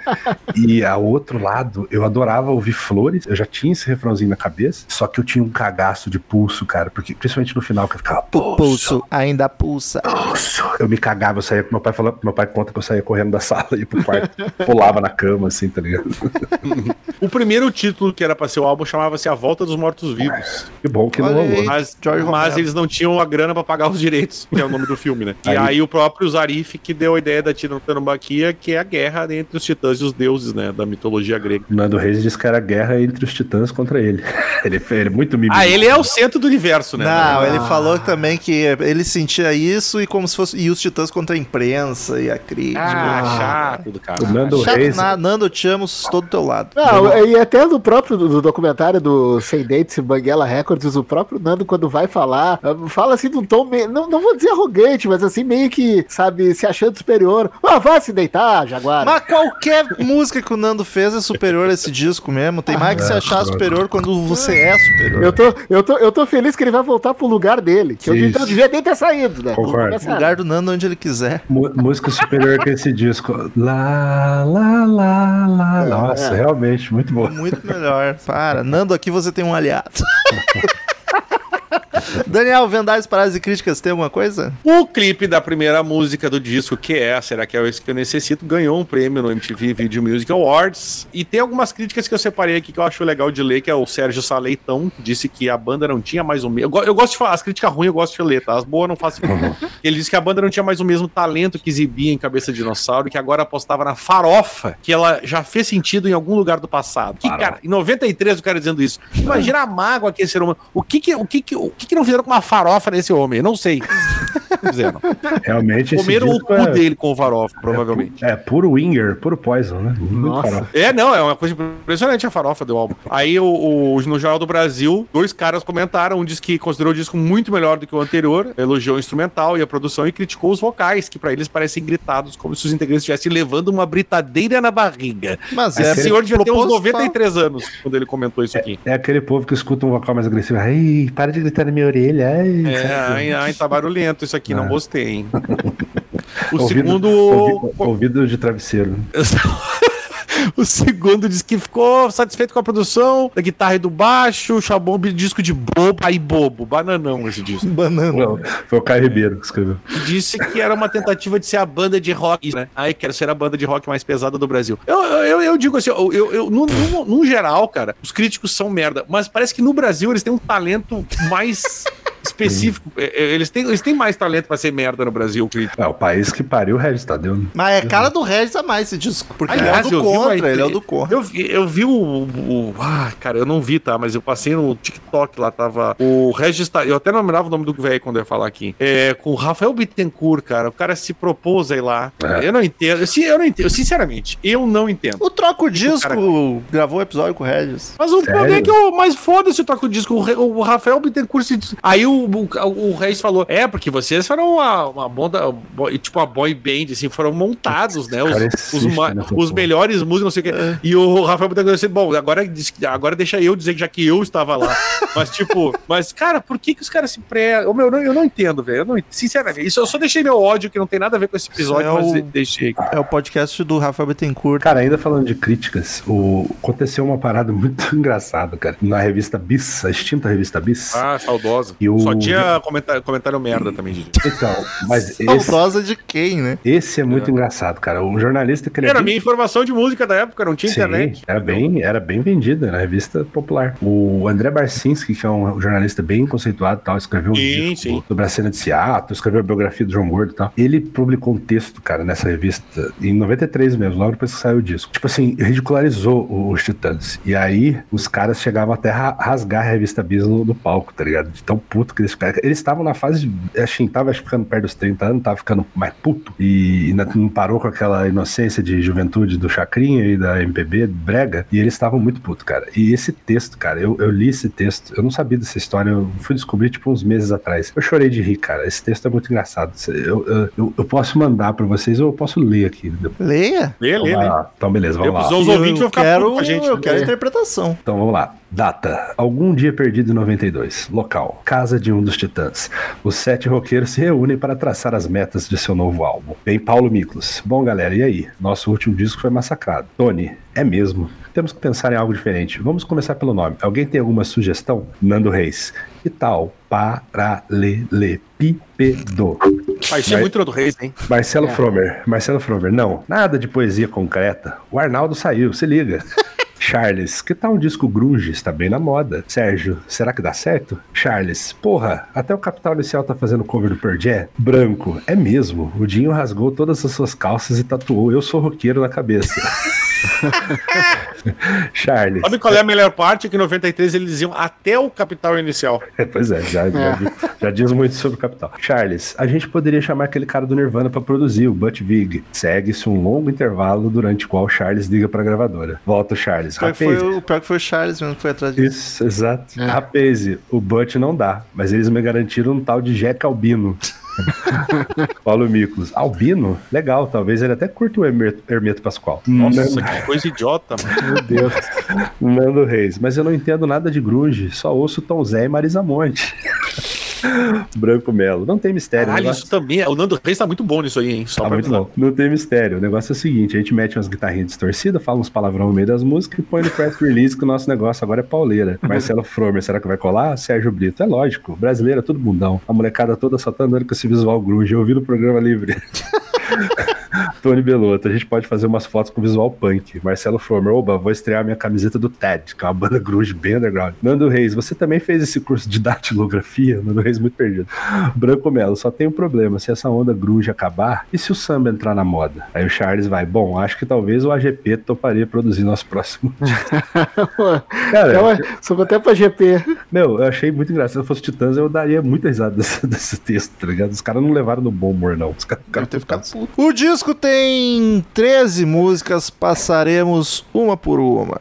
e ao outro lado, eu adorava ouvir flores, eu já tinha esse refrãozinho na cabeça, só que eu tinha um cagaço de pulso, cara, porque principalmente no final que eu ficava O pulso ainda pulsa. pulso. Eu me cagava, eu saía meu pai falando, meu pai conta que eu saía correndo da [LAUGHS] sala e pro quarto, pulava na cama, assim, tá ligado? O primeiro título que era pra ser o álbum chamava-se A Volta dos Mortos Vivos. Que bom que não Olha rolou. aí. Mas, mas eles não tinham a grana pra pagar os direitos, que é o nome do filme, né? E Aí- aí o próprio Zarif que deu a ideia da Titanomaquia, que é a guerra entre os titãs e os deuses né, da mitologia grega. O Nando Reis disse que era guerra entre os titãs contra ele. [LAUGHS] ele, ele é muito mimimi. Ah, ele é o centro do universo, né? Não, ele falou também que ele sentia isso e como se fosse. E os titãs contra a imprensa e a crítica. Ah, chato do cara. O Nando Chato Reis. Nando, eu te amo, estou do teu lado. Não, e até no próprio do documentário do Sem Dentes e Banguela Records, o próprio Nando, quando vai falar, ah, fala assim num tom meio, não, não vou dizer arrogante, mas assim, meio que, sabe, se achando superior. Ah, vai se deitar, Jaguar. Mas qualquer música que o Nando fez é superior a esse disco mesmo. Tem mais que se achar superior quando você é superior. Eu tô, eu, tô, eu tô feliz que ele vai voltar pro lugar dele, que eu Isso. então devia nem ter saído, né? Concordo. O lugar do Nando onde ele quiser. Mu- Música superior que esse disco. Lá, lá, lá, lá. Nossa, É. realmente, muito bom. Muito melhor. Para. Nando, aqui você tem um aliado. [LAUGHS] Daniel, Vendais, Paradas e Críticas, tem alguma coisa? O clipe da primeira música do disco, que é Será que é isso que eu necessito, ganhou um prêmio no MTV Video Music Awards. E tem algumas críticas que eu separei aqui que eu acho legal de ler, que é o Sérgio Saleitão, que disse que a banda não tinha mais o mesmo. Eu, eu gosto de falar, as críticas ruins eu gosto de ler, tá? As boas eu não faço. Ele disse que a banda não tinha mais o mesmo talento que exibia em Cabeça de Dinossauro, que agora apostava na farofa, que ela já fez sentido em algum lugar do passado. Que, cara, em 93 o cara dizendo isso. Imagina a mágoa que esse ser humano. O que que, o que, que, o que, que não fizeram com uma farofa nesse homem? Eu não sei. [LAUGHS] Não fizeram. Realmente, esse Comeram o cu é, dele com farofa, provavelmente. é puro Winger, puro Poison, né? Nossa. É, não, é uma coisa impressionante a farofa do álbum. Aí, o, o- no Jornal do Brasil, dois caras comentaram, um disse que considerou o disco muito melhor do que o anterior, elogiou o instrumental e a produção e criticou os vocais, que pra eles parecem gritados, como se os integrantes estivessem levando uma britadeira na barriga. Mas Esse é, senhor devia ter uns proposital. 93 anos quando ele comentou isso aqui. É aquele povo que escuta um vocal mais agressivo. Ai, para de gritar na minha orelha. Ai, É, ai, ai, tá barulhento isso aqui, não É. gostei, hein? [LAUGHS] O Ouvido- segundo. ouvi- ouvido de travesseiro. [LAUGHS] [LAUGHS] O segundo disse que ficou satisfeito com a produção da guitarra e do baixo, chamou de disco de bobo, aí bobo, bananão esse disco. [LAUGHS] Banana. Não, foi o Caio Ribeiro que escreveu. Disse que era uma tentativa de ser a banda de rock, né? Aí quero ser a banda de rock mais pesada do Brasil. Eu, eu, eu digo assim, eu, eu, eu- no, no, no geral, cara, os críticos são merda, mas parece que no Brasil eles têm um talento mais específico. É, é, Eles têm, eles têm mais talento pra ser merda no Brasil, crítico. É, o país que pariu o Regis Tadeu. né? Mas é cara do Regis a mais esse disco. Porque Aliás, ele é o do uma contra, entre- ele é o do contra. Eu vi, eu vi o, o- Ah, cara, eu não vi, tá? Mas eu passei no TikTok lá, tava. O Regis. tá- Eu até não lembrava o nome do velho quando eu ia falar aqui. É, com o Rafael Bittencourt, cara. O cara se propôs aí lá. É. Eu não entendo. Eu, sim, eu não entendo. Sinceramente, eu não entendo. O Troco Disco cara- gravou um episódio com o Regis. Mas o Sério? problema é que eu. Mas foda-se o toco disco. O, o Rafael Bittencourt se. Aí o, o, o Reis falou: É, porque vocês foram uma, uma banda. Tipo uma boy band, assim, foram montados, né? Os, os, ma- nessa os melhores músicos, não sei o quê. E o Rafael Bittencourt disse: Bom, agora, agora deixa eu dizer que já que eu estava lá. [LAUGHS] Mas, tipo, mas, cara, por que, que os caras se pré. Eu, meu, eu não, eu não entendo, velho. Eu não, sinceramente, isso eu só deixei meu ódio, que não tem nada a ver com esse episódio, é mas o- de- deixei. É o podcast do Rafael Bittencourt. Cara, ainda falando de críticas, o... aconteceu uma parada muito [LAUGHS] engraçada, cara. Na revista Bis, a extinta revista Bis. Ah, saudosa. E o- Só tinha comentário, comentário merda também, Didi. Então, mas [LAUGHS] esse, Saudosa de quem, né? esse é muito engraçado, cara. O jornalista que ele é Era a minha informação de música da época, não tinha Sim, internet. Era bem, era bem vendida na revista popular. O André Barcinski, que é um jornalista bem conceituado e tal, escreveu um Sim, livro sim. sobre a cena de Seattle, escreveu a biografia do João Gordo e tal. Ele publicou um texto, cara, nessa revista, em 93 mesmo, logo depois que saiu o disco. Tipo assim, ridicularizou os Titãs. E aí, os caras chegavam até a rasgar a revista Bis no, no palco, tá ligado? De tão puto que eles. Eles estavam na fase, de, assim, tava ficando perto dos 30 anos, tava ficando mais puto. E, não parou com aquela inocência de juventude do Chacrinha e da MPB, brega. E eles estavam muito puto, cara. E esse texto, cara, eu, eu li esse texto, eu não sabia dessa história, eu fui descobrir, tipo, uns meses atrás. Eu chorei de rir, cara. Esse texto é muito engraçado. Eu, eu, eu, eu posso mandar pra vocês ou eu posso ler aqui. Leia. Lê, lê, lê. Ah, então, beleza, vamos lá. Os Eu ouvintes vão ficar quero, com a gente. eu quero né? interpretação. Então vamos lá. Data: Algum dia perdido em 92. Local: Casa de um dos Titãs. Os sete roqueiros se reúnem para traçar as metas de seu novo álbum. Bem, Paulo Miklos. Bom, galera, e aí? Nosso último disco foi massacrado. Tony, é mesmo. Temos que pensar em algo diferente. Vamos começar pelo nome. Alguém tem alguma sugestão? Nando Reis. Que tal? Paralelepípedo. Ah, isso é muito do Reis, hein? Marcelo Fromer. Marcelo Fromer. Não, nada de poesia concreta. O Arnaldo saiu, se liga. [LAUGHS] Charles, que tal um disco grunge? Está bem na moda. Sérgio, será que dá certo? Charles, porra, até o Capital Inicial tá fazendo cover do Jam? Branco, é mesmo. O Dinho rasgou todas as suas calças e tatuou Eu Sou Roqueiro na cabeça. [LAUGHS] [LAUGHS] Charles. Sabe qual é a melhor parte? Que em 93 eles iam até o capital inicial. [LAUGHS] Pois é, já, já, di- já diz muito sobre o Capital. Charles, a gente poderia chamar aquele cara do Nirvana pra produzir, o Butch Vig. Segue-se um longo intervalo durante o qual Charles liga pra gravadora. Volta o Charles. O pior, que foi, o pior que foi o Charles mesmo que foi atrás disso. Isso, exato. Rapaz, o Butch não dá, mas eles me garantiram um tal de Jack Albino. [LAUGHS] Paulo Miklos. Albino? Legal, talvez ele até curta o Hermeto, Hermeto Pascoal. Nossa, Nando, que coisa idiota, mano. Meu Deus. Nando Reis. Mas eu não entendo nada de grunge, só ouço Tom Zé e Marisa Monte. Branco Melo. Não tem mistério. Caralho, negócio- isso também. é- O Nando Reis tá muito bom nisso aí, hein? Só Tá muito bom. Não tem mistério. O negócio é o seguinte: a gente mete umas guitarrinhas distorcidas, fala uns palavrão no meio das músicas e põe no press release que o nosso negócio agora é pauleira. [LAUGHS] Marcelo Fromer, será que vai colar? Sérgio Brito. É lógico. Brasileiro é tudo bundão. A molecada toda só tá andando com esse visual grunge. Eu ouvi no programa livre. [LAUGHS] [LAUGHS] Tony Belotto, a gente pode fazer umas fotos com visual punk. Marcelo Fromer, oba, vou estrear minha camiseta do TED, que é uma banda grunge bem underground. Nando Reis, você também fez esse curso de datilografia? Nando Reis muito perdido. Branco Melo, só tem um problema, se essa onda grunge acabar, e se o samba entrar na moda? Aí o Charles vai, bom, acho que talvez o AGP toparia produzir nosso próximo. [LAUGHS] Cara, é, soube até pra GP. Meu, eu achei muito engraçado. Se eu fosse Titãs, eu daria muita risada [LAUGHS] desse, desse texto, tá ligado? Os caras não levaram no bom humor, não. Os caras ficaram ficado puto. O disco tem 13 músicas, passaremos uma por uma.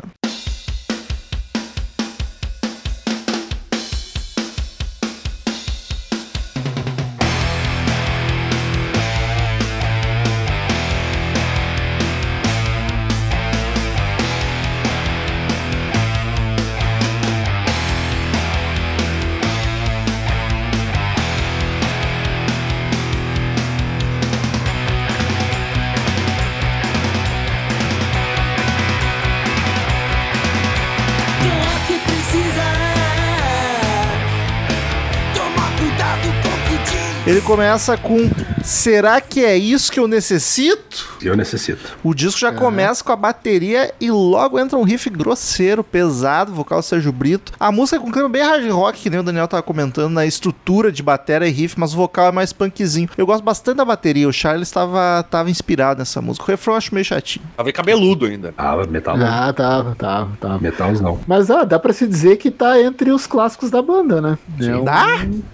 Começa com Será que é isso que eu necessito? Eu necessito. O disco já começa com a bateria e logo entra um riff grosseiro, pesado, vocal Sérgio Brito. A música é com um clima bem hard rock, que nem o Daniel tava comentando, na estrutura de bateria e riff, mas o vocal é mais punkzinho. Eu gosto bastante da bateria, o Charles tava, tava inspirado nessa música. O refrão eu acho meio chatinho. Tava cabeludo ainda. Ah, metal. Ah, tava, tava, tava. Metals não. Mas ah, dá pra se dizer que tá entre os clássicos da banda, né? É um- Dá?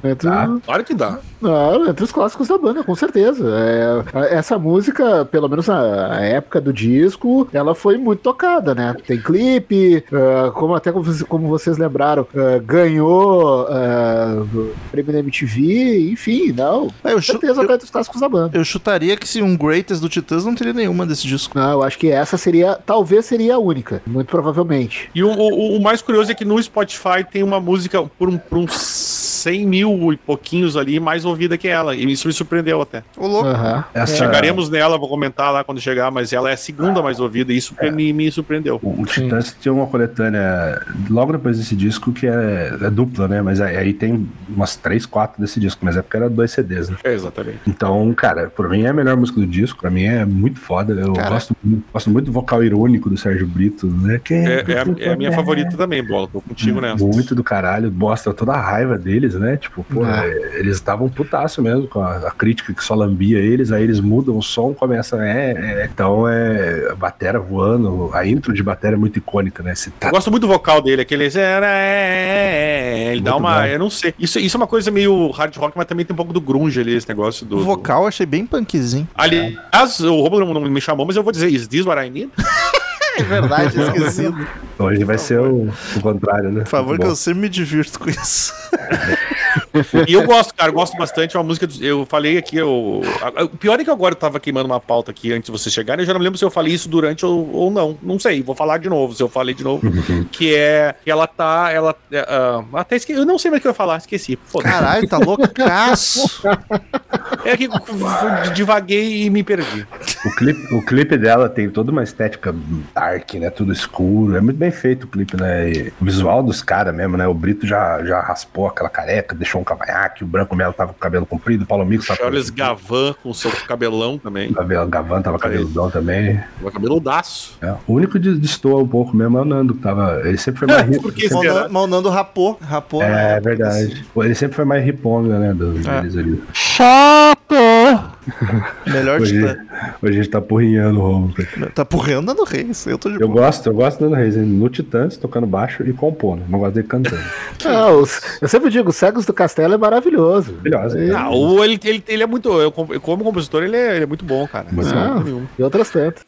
Entre, Tá. Claro que dá. Ah, entre os clássicos da banda, com certeza. É, essa música, pelo menos na época do disco, ela foi muito tocada, né? Tem clipe, ah, como até como, vocês- lembraram, ah, ganhou ah, prêmio da MTV, enfim, não. É, eu, certeza eu- tá entre os clássicos da banda. eu chutaria que se um Greatest do Titãs não teria nenhuma desse disco. Não, eu acho que essa seria, talvez seria a única, muito provavelmente. E o, o- o mais curioso é que no Spotify tem uma música por, um, por uns 100 mil e pouquinhos ali mais ouvida que ela. E isso me surpreendeu até. Ô, louco. Essa, Chegaremos nela, vou comentar lá quando chegar, mas ela é a segunda mais ouvida e isso me, me surpreendeu. O, o Titãs tinha uma coletânea logo depois desse disco que é, é dupla, né? Mas aí, aí tem umas três, quatro desse disco, mas é porque era dois CDs, né? É, exatamente. Então, cara, por mim é a melhor música do disco, pra mim é muito foda. Eu Cara. gosto, muito- gosto muito do vocal irônico do Sérgio Brito, né? Quem É, é a, é a minha favorita também, Bola. Tô contigo nessa. Muito do caralho, mostra toda a raiva deles, né? Tipo, pô, Ah. é, eles estavam putaço mesmo com a, a crítica que só lambia eles, aí eles mudam o som, começa, é, é. Então é a batera voando, a intro de batera é muito icônica, né? Esse Eu tá, gosto muito do vocal dele, aquele. é, é, é, Ele dá uma. bom. Eu não sei. Isso, isso é uma coisa meio hard rock, mas também tem um pouco do grunge ali, esse negócio do. O vocal eu achei bem punkzinho. Aliás, o Robo não me chamou, mas eu vou dizer: Is this what I need? [LAUGHS] É verdade, esquecido. hoje vai ser o, o contrário, né? Por favor, que eu sempre me divirto com isso. [LAUGHS] E eu gosto, cara, eu gosto bastante. É uma música. do- Eu falei aqui, eu, a- o pior é que agora eu tava queimando uma pauta aqui antes de você chegar. Eu já não lembro se eu falei isso durante ou, ou não. Não sei, vou falar de novo. Se eu falei de novo, [LAUGHS] que é que ela tá. Ela, ah, até esqueci. Eu não sei mais o que eu ia falar, esqueci. Caralho, tá loucaço. É que divaguei e me perdi. O clipe, o clipe dela tem toda uma estética dark, né? Tudo escuro. É muito bem feito o clipe, né? E o visual dos caras mesmo, né? O Brito já, já raspou aquela careca, deixou um cavanhaque, o Branco Melo tava com o cabelo comprido, o Paulo Mix tava Charles Gavan com seu cabelão também. O Gavan tava cabeludão também. O cabeludaço. É. O único que destoa um pouco mesmo é o Nando, que tava. Ele sempre foi [LAUGHS] mais ri- Por que sempre-? Mas o Nando rapou. Rapou. É né? verdade. Pô, Ele sempre foi mais riponga, né? Do, É. ali. Chato! [LAUGHS] Melhor Hoje, titã. hoje a gente tá porrinhando o Romulo. Tá porrando Nando Reis. Eu tô de Eu boa. gosto, eu gosto do Reis, hein? no Titãs, tocando baixo e compondo. Não gosto dele cantando. [LAUGHS] Os- eu sempre digo, Cegos do Castelo é maravilhoso. Maravilhosa. É. Ah, o, ele, ele, ele é muito. Eu, como compositor, ele é, ele é muito bom, cara. Bom. dúvida nenhuma. E outras tantas.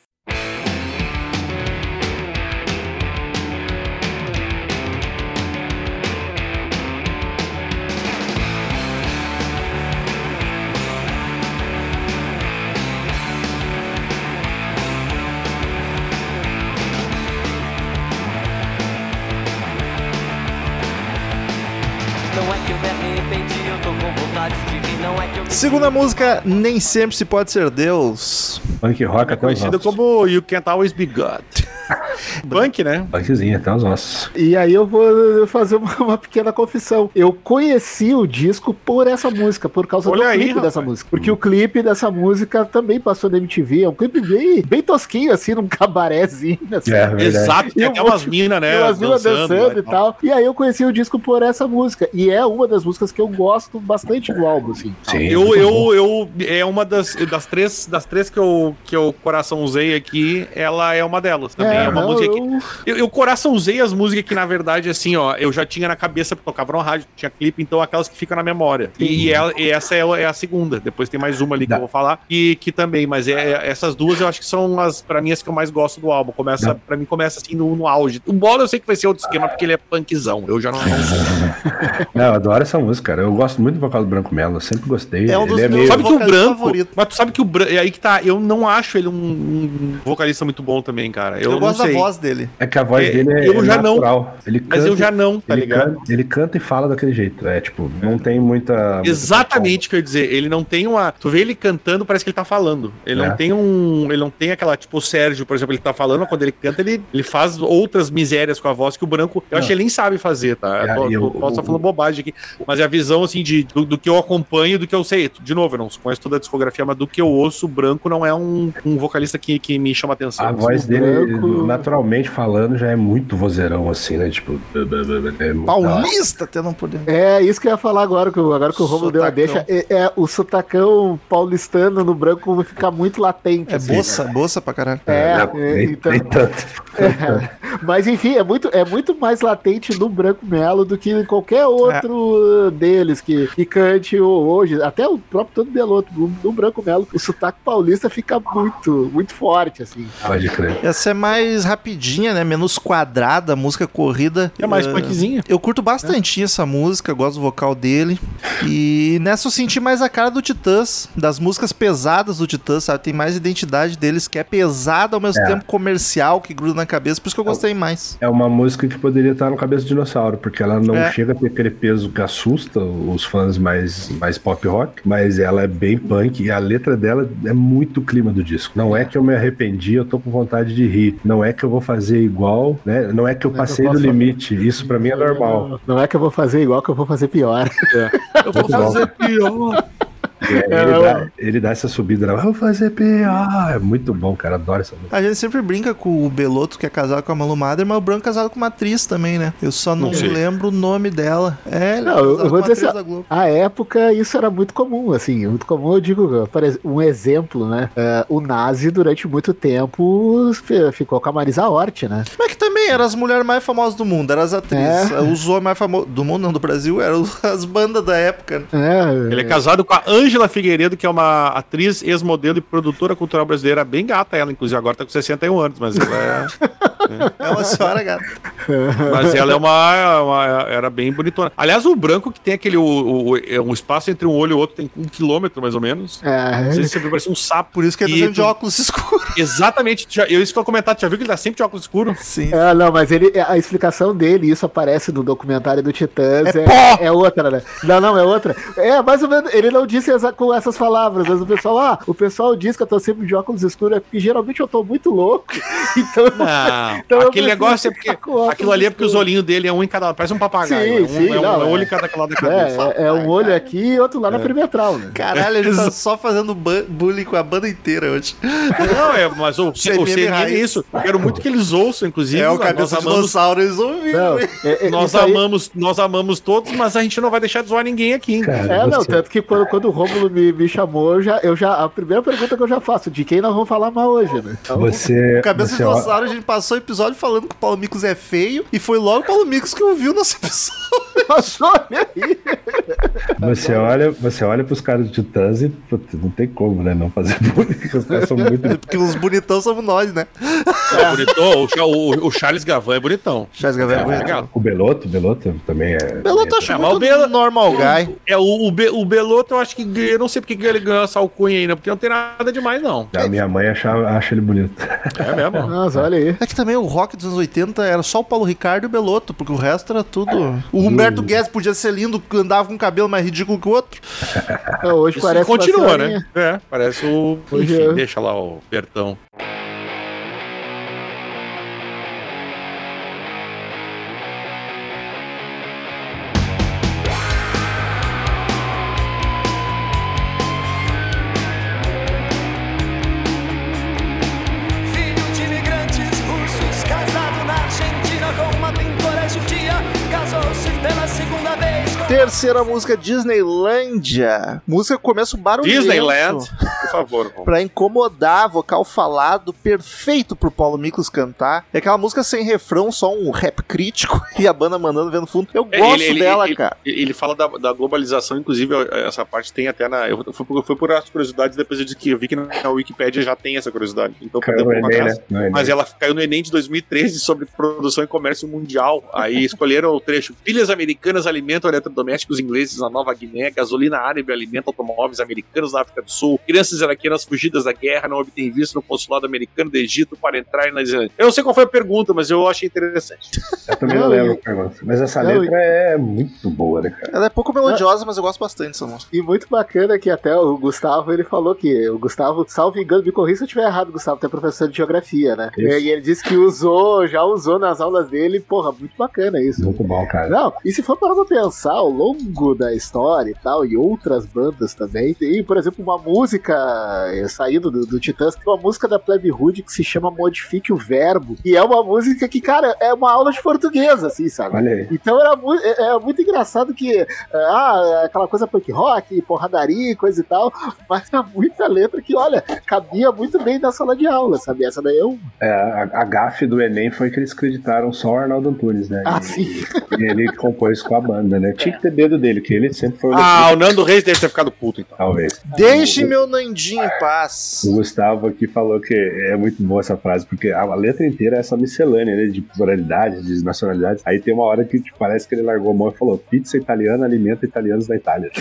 Segunda música, Nem Sempre Se Pode Ser Deus. Punk rock É conhecido como You Can't Always Be God. [LAUGHS] Punk, né? Punkzinho até os ossos. E aí eu vou fazer uma, [LAUGHS] uma pequena confissão. Eu conheci o disco por essa música, por causa Olha do aí, clipe rapaz. dessa música. Porque o clipe dessa música também passou na MTV. É um clipe bem, bem tosquinho, assim, num cabarézinho. Assim. É, verdade. Exato, tem até umas minas, né? Umas minas dançando, lá e tal. E aí eu conheci o disco por essa música. E é uma das músicas que eu gosto bastante do álbum, assim. Sim, Eu, muito bom. eu, eu, é uma das, das três, das três que eu, que eu coração usei aqui, ela é uma delas também. É, uma não, música que. eu- Eu, eu coração usei as músicas que, na verdade, assim, ó, eu já tinha na cabeça, porque tocava no rádio, tinha clipe, então aquelas que ficam na memória. E, e ela- e essa é, é a segunda. Depois tem mais uma ali que Dá. eu vou falar, e que também, mas é, é- essas duas eu acho que são as, pra mim, as que eu mais gosto do álbum. Começa, Dá. pra mim, começa assim no, no auge. O bolo eu sei que vai ser outro esquema, porque ele é punkzão. Eu já não. [LAUGHS] Não, eu adoro essa música, cara. Eu gosto muito do vocal do Branco Melo, eu sempre gostei. É um dos Ele é meus meio... Sabe que o branco. favorito. Mas tu sabe que o branco. É aí que tá. Eu não acho ele um, um vocalista muito bom também, cara. Eu, Eu, não gosto sei. da voz dele. É que a voz É, dele é, eu é já não. natural. Ele Mas eu já não, tá ele ligado? Canta, ele canta e fala daquele jeito. É, tipo, não tem muita... Exatamente o que eu ia dizer. Ele não tem uma. Tu vê ele cantando, parece que ele tá falando. Ele É. não tem um. Ele não tem aquela. Tipo, o Sérgio, por exemplo, ele tá falando, quando ele canta, ele, ele faz outras misérias com a voz que o branco. Eu acho que ele nem sabe fazer, tá? É, Eu e o- posso estar o- falando bobagem aqui. Mas é a visão, assim, de, do, do que eu acompanho, do que eu sei. De novo, eu não conheço toda a discografia, mas do que eu ouço, o branco não é um, um vocalista que, que me chama atenção. A voz o dele, branco- naturalmente falando, já é muito vozeirão, assim, né? Tipo... É muito. Paulista até não poder. É isso que eu ia falar agora, que, o- agora que o Romulo deu a deixa. É, é, o sotacão paulistano no branco vai ficar muito latente. É assim, boça, boça pra caralho. É, é, nem, então- tanto. [LAUGHS] É, mas enfim, é muito, é muito mais latente no Branco Melo do que em qualquer outro deles que, que cante o- hoje. Até o próprio Todo Beloto, no, no Branco Melo, o sotaque paulista fica muito, muito forte, assim. Pode crer. Essa é mais rapidinha, né? Menos quadrada, música corrida. É mais Eh, punkzinha. Eu curto bastante essa música, gosto do vocal dele. E nessa eu senti mais a cara do Titãs, das músicas pesadas do Titãs, sabe? Tem mais identidade deles, que é pesada ao mesmo É. tempo comercial, que gruda na cabeça, por isso que eu gostei mais. É uma música que poderia estar no cabeça do dinossauro, porque ela não É. chega a ter aquele peso que assusta os fãs mais, mais pop rock, mas ela é bem punk e a letra dela é muito clima do disco. Não é que eu me arrependi, eu tô com vontade de rir. Não é que eu vou fazer igual, né? Não é que eu Não é que passei eu do limite. Isso pra mim é normal. Não é que eu vou fazer igual, que eu vou fazer pior. [LAUGHS] Eu vou fazer pior. É, ele, dá, ele dá essa subida, né? vou fazer pior. É muito bom, cara. Adoro essa música. A gente sempre brinca com o Beloto, que é casado com a Malu Mader, mas o Branco é casado com uma atriz também, né? Eu só não, lembro o nome dela. É, é Não, eu- vou dizer assim. À época, isso era muito comum, assim, muito comum, eu digo, um exemplo, né? É, o Nazi, durante muito tempo, fi- ficou com a Marisa Hort, né? Mas que também eram as mulheres mais famosas do mundo, eram as atrizes. É. Os homens mais famosos do mundo, não, do Brasil, eram [LAUGHS] as bandas da época. né? É, Ele é casado com a Ângela Figueiredo, que é uma atriz, ex-modelo e produtora cultural brasileira, bem gata ela, inclusive agora tá com 61 anos, mas ela é, [LAUGHS] É uma senhora gata. mas ela é uma, uma- era bem bonitona. Aliás, o branco que tem aquele o, o- é um espaço entre um olho e outro tem um quilômetro mais ou menos. é, Não sei se você viu, parece um sapo. Por isso que ele tá sempre de óculos escuros. Exatamente. Eu isso que eu comentar, tu já viu que ele tá sempre de óculos escuros? Sim. É, não, mas ele, a explicação dele, isso aparece no documentário do Titãs, É é, pó! é outra, né? Não, não, é outra. É, mais ou menos, ele não disse exa- com essas palavras, mas o pessoal, ah, o pessoal diz que eu tô sempre de óculos escuros, é porque geralmente eu tô muito louco, [LAUGHS] então... Não. [LAUGHS] Então aquele negócio é porque. Aquilo ali é porque os olhinhos dele é um em cada lado. Parece um papagaio. Sim, é um, sim, é um- não, é um olho é. em cada lado da cabeça. É, é, é um olho aqui e outro lá na perimetral, né? Caralho, ele tá só fazendo bu- bullying com a banda inteira hoje. Não, é, mas o, o CNN é isso. Eu quero muito que eles ouçam, inclusive. É o cabeça de dinossauro, eles ouviram. É- é- nós amamos, nós amamos todos, mas a gente não vai deixar de zoar ninguém aqui. hein? Cara, É, não, você- tanto que quando, quando o Romulo Rômulo me, me chamou, eu já, eu já. A primeira pergunta que eu já faço, de quem nós vamos falar mal hoje, né? Então, Você. Cabeça você de dinossauro, a gente passou o episódio falando que o Paulo Micos é feio e foi logo o Paulo Micos que ouviu nosso episódio. [LAUGHS] passou, olha aí. Você olha, você olha pros caras do Titãs e putz, não tem como, né? Não fazer bullying. Os caras são muito. Porque os bonitão somos nós, né? É bonitão. O, o- o Charles Gavan é bonitão. Charles Gavin é É, bonitão. legal. O Beloto, o Beloto também é. Beloto acho É, mas o muito Belo- normal guy. É, o, o, Be- o Beloto, eu acho que. Eu não sei porque que ele ganhou essa alcunha ainda, porque não tem nada demais, não. A minha mãe acha, acha ele bonito. É mesmo? Nossa, olha aí. É que também o rock dos anos 80 era só o Paulo Ricardo e o Beloto, porque o resto era tudo. O Humberto Guedes podia ser lindo, andava com um cabelo mais ridículo que o outro. É, Hoje Isso parece continua, né? É, parece o. Enfim, é. deixa lá o Bertão. Terceira música, Disneylândia. Música que começa barulhento. Disneyland, por favor. Pra incomodar, vocal falado, perfeito pro Paulo Miklos cantar. É aquela música sem refrão, só um rap crítico [LAUGHS] e a banda mandando ver no fundo. Eu É, gosto ele- ele- dela, ele- cara. Ele fala da, da globalização, inclusive essa parte tem até na. Eu fui, por- fui por as curiosidades, depois eu disse que eu vi que na Wikipédia já tem essa curiosidade. Então, Caiu atrás. né? No Enem. Mas ela caiu no Enem de 2013 sobre produção e comércio mundial. Aí escolheram o trecho: Filhas americanas alimentam eletrodomésticos ingleses na Nova Guiné, gasolina árabe alimenta automóveis americanos na África do Sul, crianças iraquianas fugidas da guerra não obtêm visto no consulado americano do Egito para entrar na Islândia. Eu não sei qual foi a pergunta, mas eu achei interessante. Eu também não Não, lembro a pergunta. Mas essa Não, letra é muito boa, né, cara? Ela é pouco melodiosa, mas eu gosto bastante dessa música. E muito bacana que até o Gustavo, ele falou que o Gustavo, salvo engano, me corrija se eu estiver errado, Gustavo, é professor de geografia, né? Isso. E ele disse que usou, já usou nas aulas dele, porra, muito bacana isso. Muito bom, cara. Não, e se for para pensar ao longo da história e tal, e outras bandas também, tem, por exemplo, uma música eh, saindo do, do Titãs, tem uma música da Plebe Hood que se chama Modifique o Verbo, e é uma música que, cara, é uma aula de português, assim, sabe? Olha aí. Então era mu é, é muito engraçado que, ah, aquela coisa punk rock, porradaria, coisa e tal, mas há muita letra que, olha, cabia muito bem na sala de aula, sabe? Essa daí é um. É, a, a gafe do Enem foi que eles acreditaram só o Arnaldo Antunes, né? Ah, E- sim. E ele compôs com a banda, né? Tinha que ter dedo dele, que ele sempre foi o Ah, o Nando Reis deve ter ficado puto, então. talvez. Deixe meu Nandinho em paz. O Gustavo aqui falou que é muito boa essa frase, porque a, a letra inteira é essa miscelânea, né? De pluralidade, de nacionalidades. Aí tem uma hora que tipo, parece que ele largou a mão e falou: pizza italiana alimenta italianos na Itália. [LAUGHS]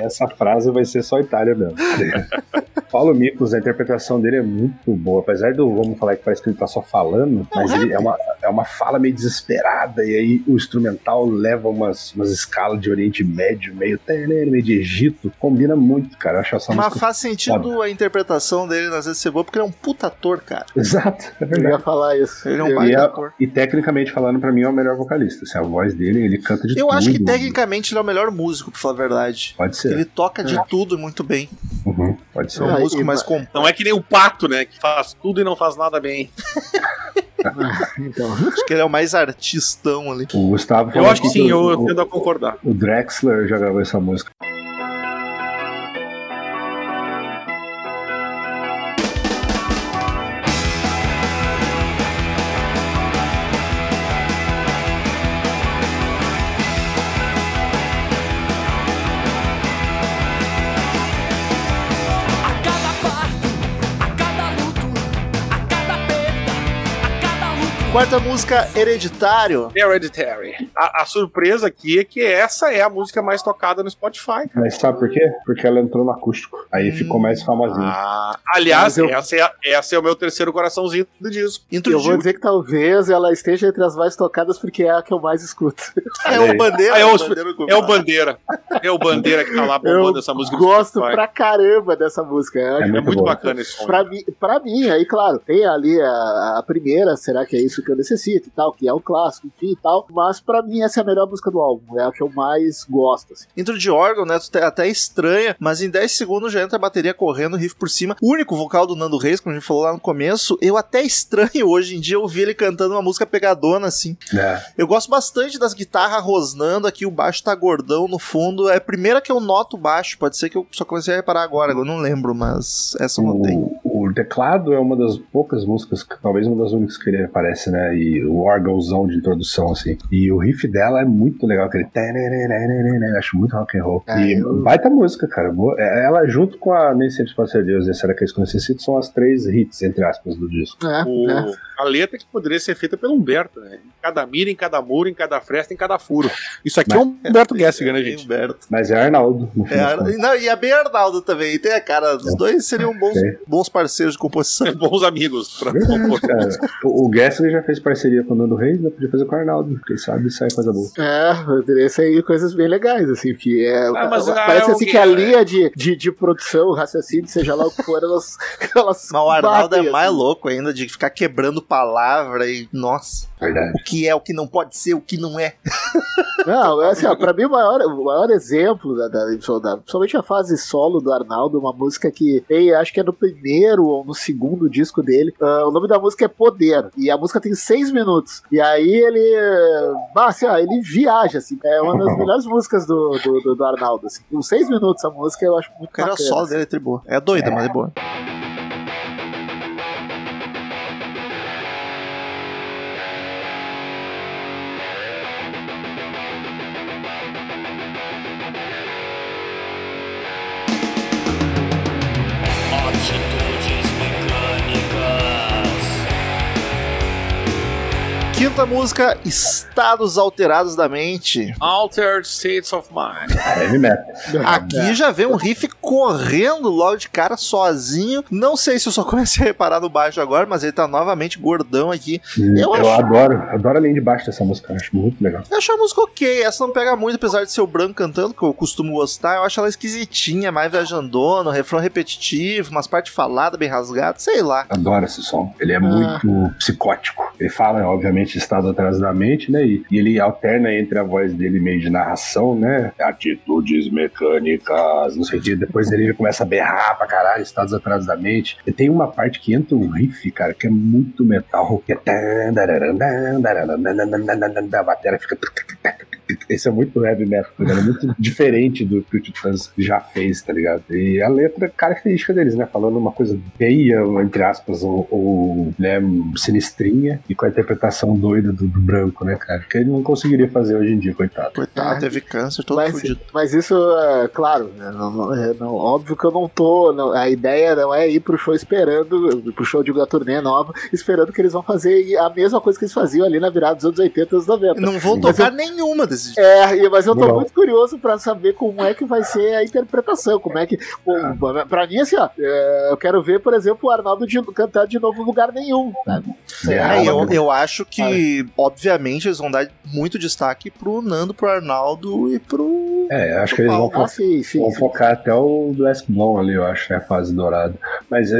Essa frase vai ser só Itália mesmo. [LAUGHS] Paulo Miklos, a interpretação dele é muito boa. Apesar do, vamos falar que parece que ele tá só falando, mas ele é uma, é uma fala meio desesperada, e aí o instrumental leva umas, umas escalas de Oriente Médio, meio, meio de Egito. Combina muito, cara. Eu acho essa Mas música faz sentido a interpretação dele nas vezes ser boa, porque ele é um puta ator, cara. Exato, é Eu verdade. ia falar isso. Ele é um Eu- baita E, ator. e tecnicamente falando, pra mim é o melhor vocalista. Assim, a voz dele, ele canta de Eu tudo. acho que tecnicamente ele é o melhor músico, pra falar a verdade. Pode ser. Ele toca de tudo muito bem. Uhum, pode ser. É um Ah, músico mais completo. Não é que nem o pato, né? Que faz tudo e não faz nada bem. [LAUGHS] Então, Acho que ele é o mais artistão ali. O Gustavo Eu acho que sim, o- eu o- tendo a concordar. O Drexler já gravou essa música. Quarta música, Hereditário. Hereditary. A, a surpresa aqui é que essa é a música mais tocada no Spotify. Mas sabe por quê? Porque ela entrou no acústico. Aí ficou mais famosinha. Ah, aliás, eu- essa, é, a- essa é o meu terceiro coraçãozinho do disco. Intro eu vou dizer que talvez ela esteja entre as mais tocadas porque é a que eu mais escuto. [LAUGHS] É o Bandeira. Ah, é o- Bandeira É o Bandeira. É o Bandeira que tá lá bombando Eu essa música. no gosto pra caramba dessa música. Eu É É muito muito bacana esse som. Pra mim, pra mim, aí claro, tem ali a, a primeira, será que é isso que eu necessito e tal, que é o clássico, enfim e tal. Mas pra mim essa é a melhor música do álbum, é a que eu mais gosto, assim. Intro de órgão, né? Tu te- até estranha, mas em 10 segundos já entra a bateria correndo, riff por cima. O único vocal do Nando Reis, como a gente falou lá no começo, eu até estranho hoje em dia ouvir ele cantando uma música pegadona, assim. É. Eu gosto bastante das guitarras rosnando aqui, o baixo tá gordão no fundo. É a primeira que eu noto o baixo, pode ser que eu só comecei a reparar agora, eu não lembro, mas essa eu notei. O, o teclado é uma das poucas músicas, talvez uma das únicas que ele aparece, né? E o órgãozão de introdução, assim. E o riff dela é muito legal, aquele. Acho muito rock and roll. É, e eu- baita música, cara. É- Ela, junto com a Nem Sempre Pode Ser Deus e Será que é isso que eu necessito, são as três hits, entre aspas, do disco. É, O- é. A letra que poderia ser feita pelo Humberto, né? Em cada mira, em cada muro, em cada fresta, em cada furo. Isso aqui é um Humberto Gessinger, né, gente? Humberto. Mas é Arnaldo, É. Ar- não, e é bem Arnaldo também. Tem a cara, os dois seriam bons, É. bons parceiros de composição. [LAUGHS] Bons amigos. Pra... Cara, o, o Gessler já fez parceria com o Nando Reis, né? Podia fazer com o Arnaldo. Quem sabe sai coisa boa. É, poderia sair coisas bem legais, assim, porque é, Ah, mas, ah, parece é assim que a linha de, de, de produção, raciocínio, seja lá o que for, elas, [LAUGHS] elas Mas o Arnaldo batem, é mais assim. louco ainda de ficar quebrando palavra e. Nossa, Verdade. o que é, o que não pode ser, o que não é. [LAUGHS] Não, é assim, ó, pra mim o maior, o maior exemplo da, da, da- principalmente a fase solo do Arnaldo, uma música que tem, acho que é no primeiro ou no segundo disco dele. ah, o nome da música é Poder. E a música tem seis minutos. E aí ele. ah, assim, ó, ele viaja, assim. É uma das melhores músicas do, do, do, do Arnaldo. Assim. Com seis minutos a música eu acho muito O cara bacana. solo dele é boa. É doida, mas é boa. Quinta música, Estados Alterados da Mente. Altered States of Mind. [LAUGHS] Heavy metal. Aqui já vem um riff correndo logo de cara sozinho. Não sei se eu só comecei a reparar no baixo agora, mas ele tá novamente gordão aqui. Eu Eu, acho- adoro, adoro a linha de baixo dessa música, eu acho muito legal. Eu acho a música ok, essa não pega muito, apesar de ser o branco cantando, que eu costumo gostar. Eu acho ela esquisitinha, mais viajandona, refrão repetitivo, umas partes faladas bem rasgadas, sei lá. Adoro esse som. Ele é muito psicótico. Ele fala, obviamente, de estado atrás da mente, né? E, ele alterna entre a voz dele meio de narração, né? Atitudes mecânicas, não sei o que. Depois ele começa a berrar pra caralho, estados atrás da mente. E tem uma parte que entra um riff, cara, que é muito metal. Que é... A bateria fica... Esse é muito heavy metal, tá ligado? É muito diferente do que o Titãs já fez, tá ligado? E a letra característica deles, né? Falando uma coisa feia, entre aspas, ou, ou, né, sinistrinha, e com a interpretação doida do, do branco, né, cara? Que ele não conseguiria fazer hoje em dia, coitado. Coitado, teve câncer, todo Mas, fudido. mas isso, é, claro, né, não- é, não- óbvio que eu não tô. não- a ideia não é ir pro show esperando, pro show de uma turnê nova, esperando que eles vão fazer a mesma coisa que eles faziam ali na virada dos anos 80 e anos 90. Não vão Mas tocar nenhuma É, mas eu tô Não. muito curioso pra saber como é que vai ser a interpretação, como é que. pô, Pra mim, assim, ó, é, eu quero ver, por exemplo, o Arnaldo de, cantar de novo lugar nenhum. sabe? É, É, eu, eu acho que, obviamente, eles vão dar muito destaque pro Nando, pro Arnaldo e pro. É, acho que eles vão, Ah, fo sim, sim. vão sim. focar até o Dusk Blonde ali, eu acho, né? A fase dourada. Mas é,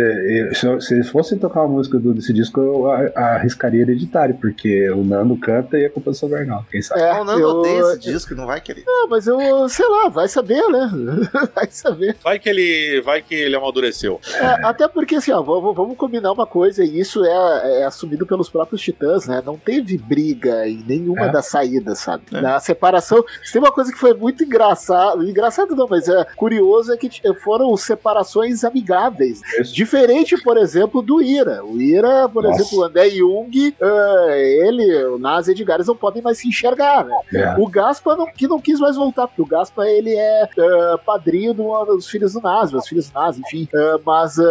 eu- se, eu- se eles fossem tocar uma música do- desse disco, eu a- arriscaria hereditário, porque o Nando canta e a composição do Arnaldo, quem sabe? É, Ah, o Nando eu- odeia esse disco, não vai querer. Ah, mas eu, sei lá, vai saber, né? [LAUGHS] vai saber. Vai que ele, vai que ele amadureceu. É, até porque, assim, ó, vamos, vamos combinar uma coisa, e isso é, é assumido pelos próprios titãs, né? Não teve briga em nenhuma É. das saídas, sabe? É. Na separação. Se tem uma coisa que foi muito engraçado, engraçado não, mas é curioso é que foram separações amigáveis. Isso. Diferente, por exemplo, do Ira. O Ira, por Nossa. exemplo, o André Jung, ah, ele, o Nas e Edgar, eles não podem mais se enxergar, né? É. O Gaspa não, que não quis mais voltar, porque o Gaspa ele é ah, padrinho do- dos filhos do Nas, dos filhos do Nas, enfim. Ah, mas ah,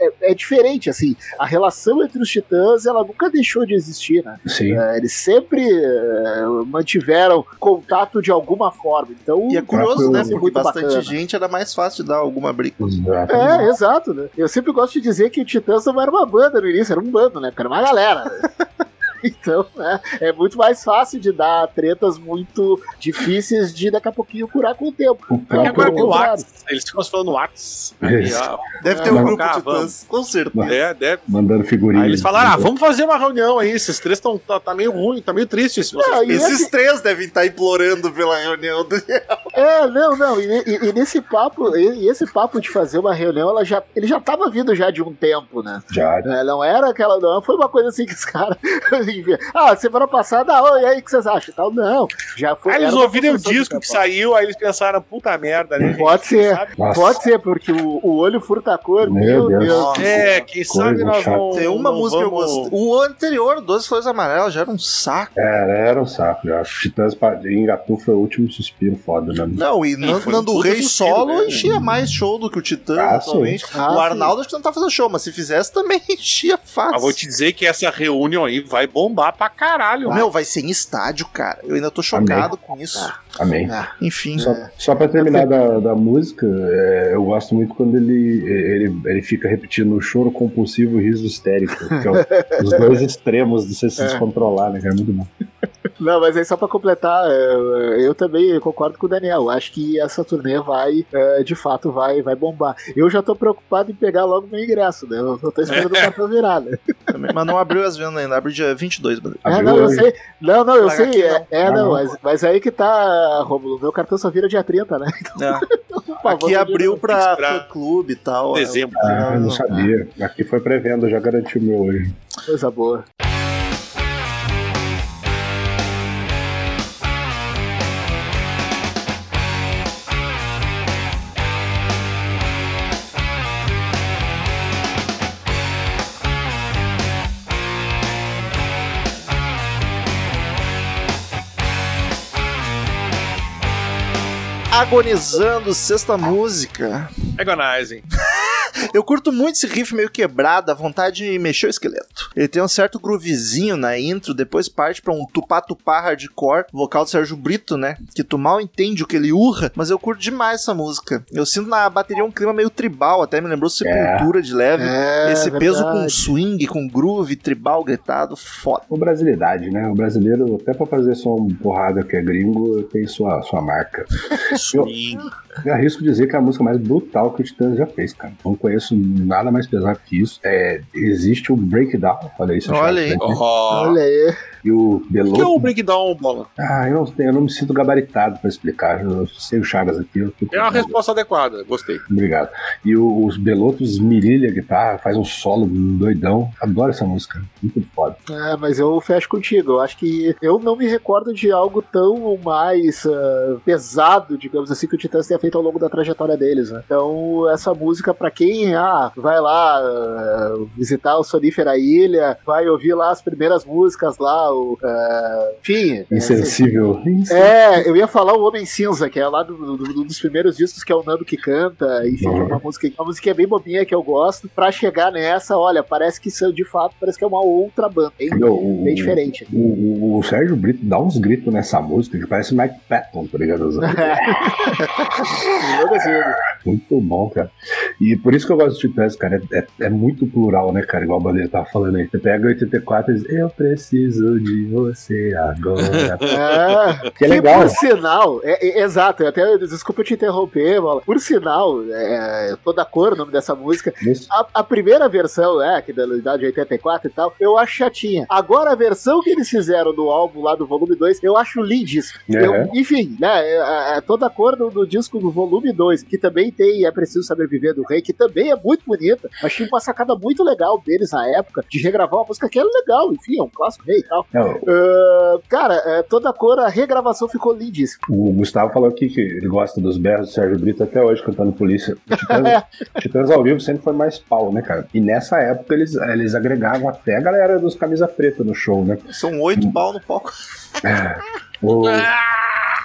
é, é diferente, assim. A relação entre os titãs, ela nunca deixou de existir, né? Sim. Eles sempre mantiveram contato de alguma forma. Então, E é curioso, né? é Porque bastante bacana. gente era mais fácil de dar alguma briga. É, exato, né? Eu sempre gosto de dizer que o Titãs não era uma banda no início, era um bando, né? Porque era uma galera. né? [LAUGHS] Então, né, é muito mais fácil de dar tretas muito difíceis de daqui a pouquinho curar com o tempo. O Porque agora tem o próprio. Whats. Eles ficam se falando Whats. Isso. E, ah, Deve ter É, um grupo cá, de titãs, com certeza. É, deve. Mandando figurinha. Aí eles falaram, ah, vamos fazer uma reunião aí, esses três estão tá, tá meio ruim, tá meio triste. Se vocês Ah, e Esses esse- três devem estar implorando pela reunião do É, não, não, e, e- e nesse papo, e, e esse papo de fazer uma reunião, ela já, ele já tava vindo já de um tempo, né? Já. É, não era aquela, não foi uma coisa assim que os caras. Ah, semana passada, ah, e aí, o que vocês acham? Tal, não, já foi. Aí eles ouviram o disco que saiu, aí eles pensaram, puta merda, né? Pode gente? ser. Sabe? Nossa. Pode ser, porque o, o olho furta a cor, Meu meu, Deus. Deus. É, quem sabe nós vamos. Tem uma não música que eu vamos- gostei. O anterior, 12 Flores Amarelas, já era um saco. Era, era um saco já. Titãs Engatu foi o último suspiro foda, né? Não, e Nan- foi um Nando Rei solo né? enchia mais show do que o Titã Ah, atualmente. Ah, o. Arnaldo acho que não tá fazendo show, mas se fizesse também [LAUGHS] enchia fácil. Mas vou te dizer que essa reunião aí vai bombar pra caralho. Meu, vai ser em estádio, cara. Eu ainda tô chocado com isso. Amém. Ah, Enfim. Só, só pra terminar da, da música, é, eu gosto muito quando ele, ele, ele fica repetindo o choro compulsivo e o riso histérico, que é o- [LAUGHS] os dois extremos de você se É. descontrolar, né? Que é muito bom. Não, mas aí só pra completar, é, eu também concordo com o Daniel. Acho que essa turnê vai, é, de fato, vai, vai bombar. Eu já tô preocupado em pegar logo meu ingresso, né? Eu tô esperando o cartão virar, né? Mas não abriu as vendas ainda. Abre dia 22, Brasil. É, Abriu não, eu sei. Não, não, eu sei. É, não. é, não, mas, mas aí que tá, Romulo. Meu cartão só vira dia 30, né? [LAUGHS] Então, favor, Aqui abriu pra fã clube e tal. Dezembro. Ah, eu não não. sabia. Aqui foi pré-venda, eu já garanti o meu hoje. Coisa boa. Agonizando, sexta música. Agonizing. [LAUGHS] Eu curto muito esse riff meio quebrado, a vontade de mexer o esqueleto. Ele tem um certo groovezinho na intro, depois parte pra um tupá-tupá hardcore, vocal do Sérgio Brito, né? Que tu mal entende o que ele urra, mas eu curto demais essa música. Eu sinto na bateria um clima meio tribal, até me lembrou Sepultura de leve. É, Esse verdade. peso com swing, com groove, tribal gritado, foda. O brasilidade, né? O brasileiro, até pra fazer som porrada que é gringo, tem sua, sua marca. [LAUGHS] Swing. Eu arrisco dizer que é a música mais brutal que o Titãs já fez, cara. Não conheço nada mais pesado que isso. É, existe o Breakdown, olha isso. Olha aí. Oh. Olha aí. E o O que é Beloto. o breakdown, bola? Ah, eu não, tenho- eu não me sinto gabaritado pra explicar. Eu sei o Chagas aqui. Eu É uma resposta adequada, gostei. Obrigado. E o- os Belotos esmirilha a guitarra, faz um solo doidão. Adoro essa música. Muito foda. É, mas eu fecho contigo. Eu acho que eu não me recordo de algo tão mais ah, pesado, digamos assim, que o Titãs tenha feito ao longo da trajetória deles. Né? Então, essa música, pra quem ah, vai lá ah, visitar o Sonífera Ilha, vai ouvir lá as primeiras músicas lá, o, ah, enfim. Insensível. É, eu ia falar o Homem Cinza, que é lá do, do- do- dos primeiros discos, que é o Nando que canta, enfim, Uhum. é uma música, uma música bem bobinha que eu gosto. Pra chegar nessa, olha, parece que são, de fato, parece que é uma outra banda, bem, o- bem diferente. O, o- o Sérgio Brito dá uns gritos nessa música que parece Mike Patton, tá ligado? [LAUGHS] Muito bom, cara. E por isso que eu gosto de Titãs, cara. É, é- é muito plural, né, cara? Igual o Bandeira tava falando aí. Você pega 84 e diz, eu preciso de você agora. [LAUGHS] É, que é legal. por sinal, é, é- exato, até, desculpa te interromper, Bola. Por sinal, é, toda cor o nome dessa música. A, a primeira versão, é, que da idade 84 e tal, eu acho chatinha. Agora a versão que eles fizeram do álbum lá do volume 2, eu acho lindíssimo. Eu- enfim, né, é, é toda a cor do, do disco volume 2, que também tem É Preciso Saber Viver do Rei, que também é muito bonita. Achei uma sacada muito legal deles na época, de regravar uma música que é legal, enfim, é um clássico rei e tal. Ah, cara, é, toda a cor, a regravação ficou lindíssima. o Gustavo falou aqui que ele gosta dos berros do Sérgio Brito até hoje cantando polícia. [LAUGHS] O Titãs, Titãs ao vivo sempre foi mais pau, né, cara? E nessa época eles, eles agregavam até a galera dos camisa preta no show, né? São oito pau no palco. O...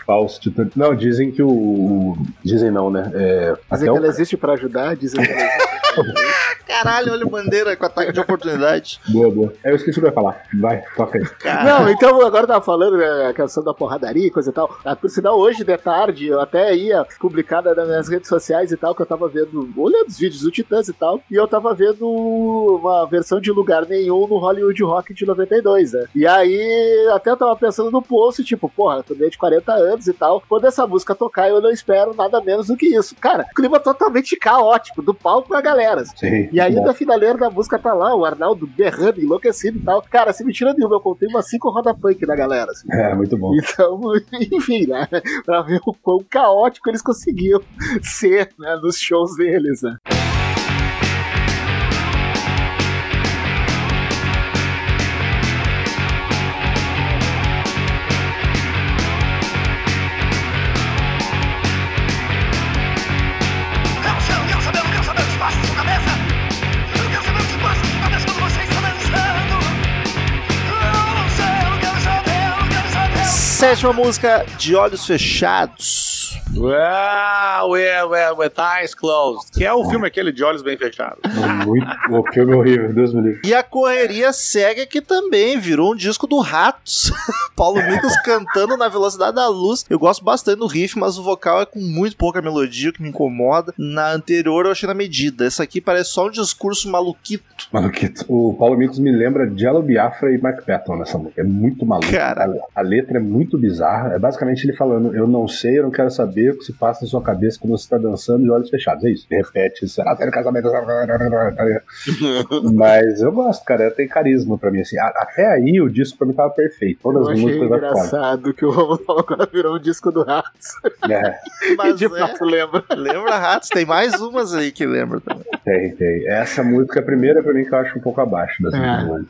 Falso Titã. Não, dizem que o. o- Dizem não, né? É, Dizem até que o ela existe pra ajudar, dizem que ela existe. [LAUGHS] Caralho, olha o bandeira com ataque de oportunidade. Boa, boa. É, Eu esqueci o que eu ia falar. Vai, toca aí. Não, então agora eu tava falando né, a questão da porradaria e coisa e tal. Ah, Por sinal, hoje de tarde, eu até ia publicada nas minhas redes sociais e tal, que eu tava vendo, olhando os vídeos do Titãs e tal, e eu tava vendo uma versão de Lugar Nenhum no Hollywood Rock de 92, né? E aí, até eu tava pensando no post, tipo, porra, eu tô meio de 40 anos e tal, quando essa música tocar, eu não espero nada menos do que isso. Cara, clima totalmente caótico, do palco pra galera. Sim. E aí, na finaleira da música tá lá, o Arnaldo berrando, enlouquecido e tal. Cara, se mentira nenhuma, eu contei umas cinco roda punk da galera. assim. É, muito bom. Então, [LAUGHS] enfim, né? Pra ver o quão caótico eles conseguiam [LAUGHS] ser né, nos shows deles, né? Sétima música, De Olhos Fechados. Well, well, well, with eyes closed. Que é o filme aquele de olhos bem fechados. Muito. O filme horrível, Deus me livre. E a correria segue aqui também, virou um disco do Ratos. [LAUGHS] Paulo Micos cantando na velocidade da luz. Eu gosto bastante do riff, mas o vocal é com muito pouca melodia, o que me incomoda. Na anterior eu achei na medida. Essa aqui parece só um discurso maluquito. Maluquito. O Paulo Micos me lembra Jello Biafra e Mark Patton nessa música. É muito maluco. Cara. A, a letra é muito bizarra. É basicamente ele falando: Eu não sei, eu não quero saber o que se passa na sua cabeça quando você está dançando de olhos fechados. É isso. Repete: Será sério casamento? [LAUGHS] Mas eu gosto, cara. Tem carisma pra mim. Assim. A- Até aí o disco pra mim tava perfeito. Todas Eu as achei músicas da engraçado que o Romulo falou agora virou um disco do Ratos. É, [LAUGHS] Mas de é, fato lembra. lembra Ratos? Tem mais umas aí que lembra também. tem, tem. Essa música é a primeira pra mim que eu acho um pouco abaixo das É.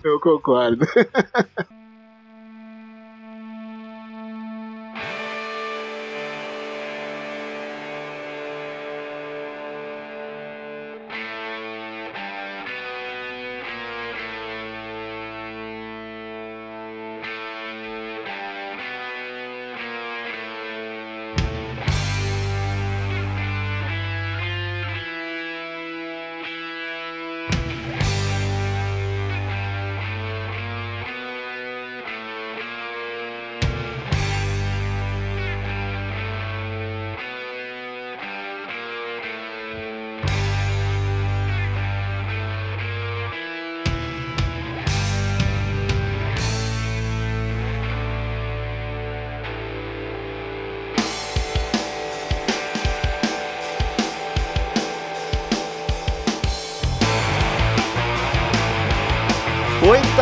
Eu concordo. [LAUGHS]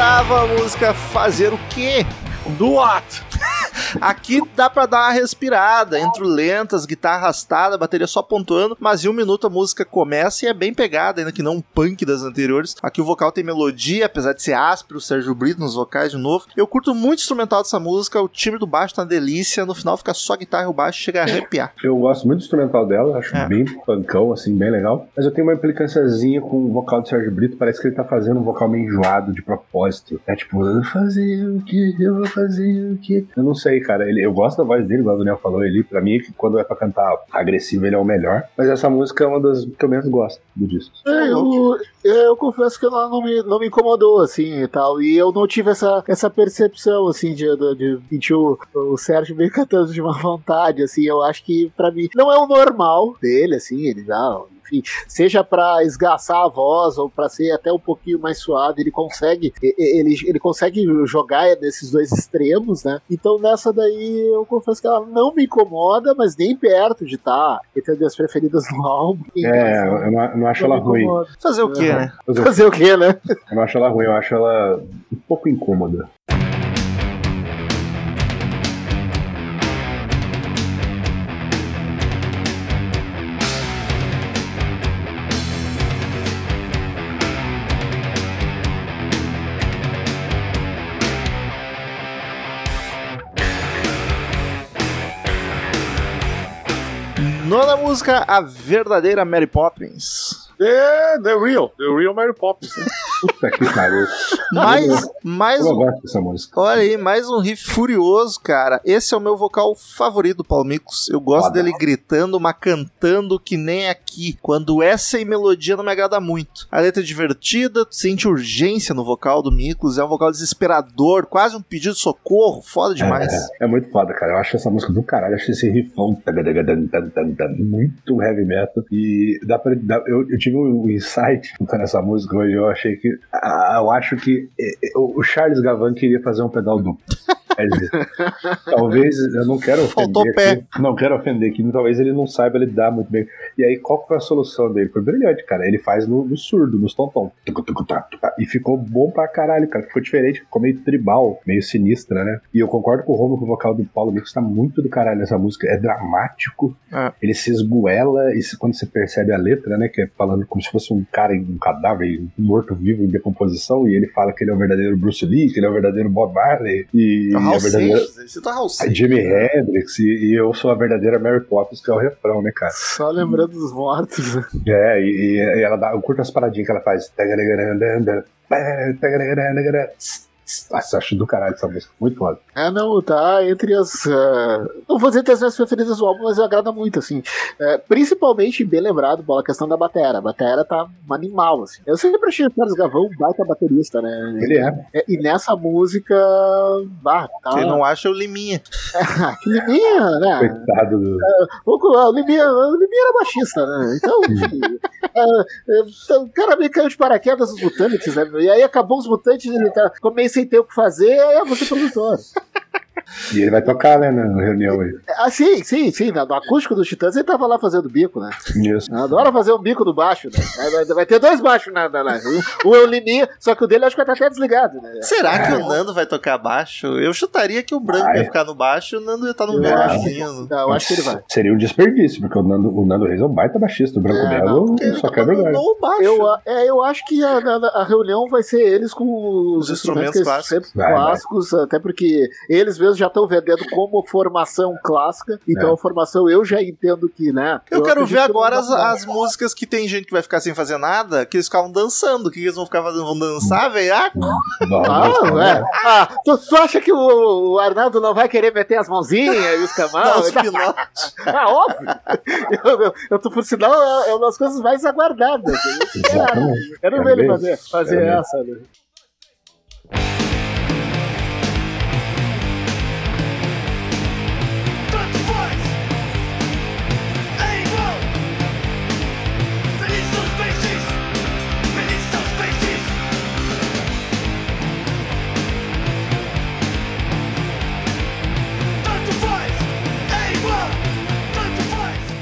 Oitava música, Fazer o Quê? Do what? Aqui dá pra dar uma respirada, entre lentas, guitarra arrastada, bateria só pontuando, mas em um minuto a música começa e é bem pegada, ainda que não um punk das anteriores. Aqui o vocal tem melodia, apesar de ser áspero, o Sérgio Brito nos vocais de novo. Eu curto muito o instrumental dessa música, o timbre do baixo tá uma delícia, no final fica só guitarra e o baixo chega a arrepiar. Eu gosto muito do instrumental dela, acho É. bem pancão, assim, bem legal. Mas eu tenho uma implicânciazinha com o vocal do Sérgio Brito, parece que ele tá fazendo um vocal meio enjoado de propósito. É tipo, eu vou fazer o que? Eu vou fazer o que? Eu não sei, cara. Ele, eu gosto da voz dele, igual o Daniel falou ele. Pra mim, que quando é pra cantar agressivo, ele é o melhor. Mas essa música é uma das que eu menos gosto do disco. É, eu, eu confesso que ela não me, não me incomodou, assim, e tal. E eu não tive essa, essa percepção, assim, de, de, de sentir o, o Sérgio meio [LAUGHS] cantando de uma vontade, assim. Eu acho que, pra mim, não é o normal dele, assim, ele já... Enfim, seja pra esgaçar a voz ou pra ser até um pouquinho mais suave, ele consegue ele, ele consegue jogar nesses dois extremos, né? Então nessa daí eu confesso que ela não me incomoda, mas nem perto de estar entre as minhas preferidas no álbum. É, eu não, eu não acho Não ela ruim. Fazer o quê, Uhum. né? Eu Fazer o quê, né? não acho ela ruim, eu acho ela um pouco incômoda. Nona música, A Verdadeira Mary Poppins. É, The Real. The Real Mary Poppins. Puta que pariu. Mais, mais Eu um. gosto dessa música. Olha aí, mais um riff furioso, cara. Esse é o meu vocal favorito do Paulo Miklos. Eu gosto Foda. dele gritando, mas cantando que nem aqui. Quando essa e melodia não me agrada muito. A letra é divertida, tu sente urgência no vocal do Miklos. É um vocal desesperador, quase um pedido de socorro. Foda demais. É muito foda, cara. Eu acho essa música do caralho. Eu acho esse riffão muito heavy metal. E dá pra, dá- eu, eu tive um insight cantando essa música hoje. Eu achei que. ah, eu acho que eh, eh, o Charles Gavan queria fazer um pedal duplo. [LAUGHS] Talvez eu não quero Faltou ofender aqui, não quero ofender aqui, talvez ele não saiba lidar muito bem. E aí, qual foi a solução dele? Foi brilhante, cara. Ele faz no, no surdo, nos tucu, tá, tucu. E ficou bom pra caralho, cara. Ficou diferente, ficou meio tribal, meio sinistra, né? E eu concordo com o Romulo que o vocal do Paulo Mix tá muito do caralho nessa música. É dramático, É. ele se esguela, e quando você percebe a letra, né? Que é falando como se fosse um cara, em- um cadáver, morto-vivo em decomposição, e ele fala que ele é o verdadeiro Bruce Lee, que ele é o verdadeiro Bob Marley, e É o é Raul o verdadeiro. Seixas, cita Raul A Seixas. Jimi Hendrix e, e eu sou a verdadeira Mary Poppins, que é o refrão, né, cara? Só lembrando dos mortos. né? É, e, e ela dá, eu curto as paradinhas que ela faz. Nossa, acho do caralho essa música, muito foda. É, não, tá entre as. ah, não vou dizer entre as minhas preferidas do álbum, mas agrada muito, assim. É, principalmente, bem lembrado, bola, a questão da batera. A batera tá um animal, assim. Eu sempre achei o Carlos Gavão um baita baterista, né? Ele é. É, E nessa música. Bah, tá. Quem não acha é o Liminha. [LAUGHS] que Liminha, né? Coitado do. O, o, Liminha, o Liminha era baixista, né? Então, enfim. é, é, então, o cara meio caiu de paraquedas os mutantes, né? E aí acabou os mutantes, ele tá, meio sem ter o que fazer, aí eu vou ser produtor. E ele vai tocar, né, na reunião aí. Ah, sim, sim, sim. No acústico dos Titãs ele tava lá fazendo bico, né? Isso. Adora fazer um bico do baixo, né? Vai- ter dois baixos na, na, na- é o Liminha, só que o dele acho que vai estar até desligado, né? Será que o Nando vai tocar baixo? Eu chutaria que o Branco Vai. ia ficar no baixo e o Nando ia estar no Eu acho que- assim, Não, eu acho que ele vai. Seria um desperdício, porque o Nando, o Nando Reis é um baita baixista. O Branco É, só tá quebra o no baixo. Eu, é, eu acho que a, a- a reunião vai ser eles com os, Os instrumentos, instrumentos eles sempre Vai, vai. clássicos, até porque eles mesmos já estão vendendo como formação clássica, então É. a formação eu já entendo que, né? Eu, quero acredito ver agora as, vai as músicas que tem gente que vai ficar sem fazer nada, que eles ficavam dançando. O que eles vão ficar fazendo? Vão dançar, velho? Ah, Não, Ah, é. Ah, tu, tu acha que o, o Arnaldo não vai querer meter as mãozinhas e os pinotes. [LAUGHS] Ah, óbvio! Eu, eu, eu tô por sinal, é é uma das coisas mais aguardadas. Eu quero, quero Quero ver ele fazer, fazer Quero ver. essa. Né?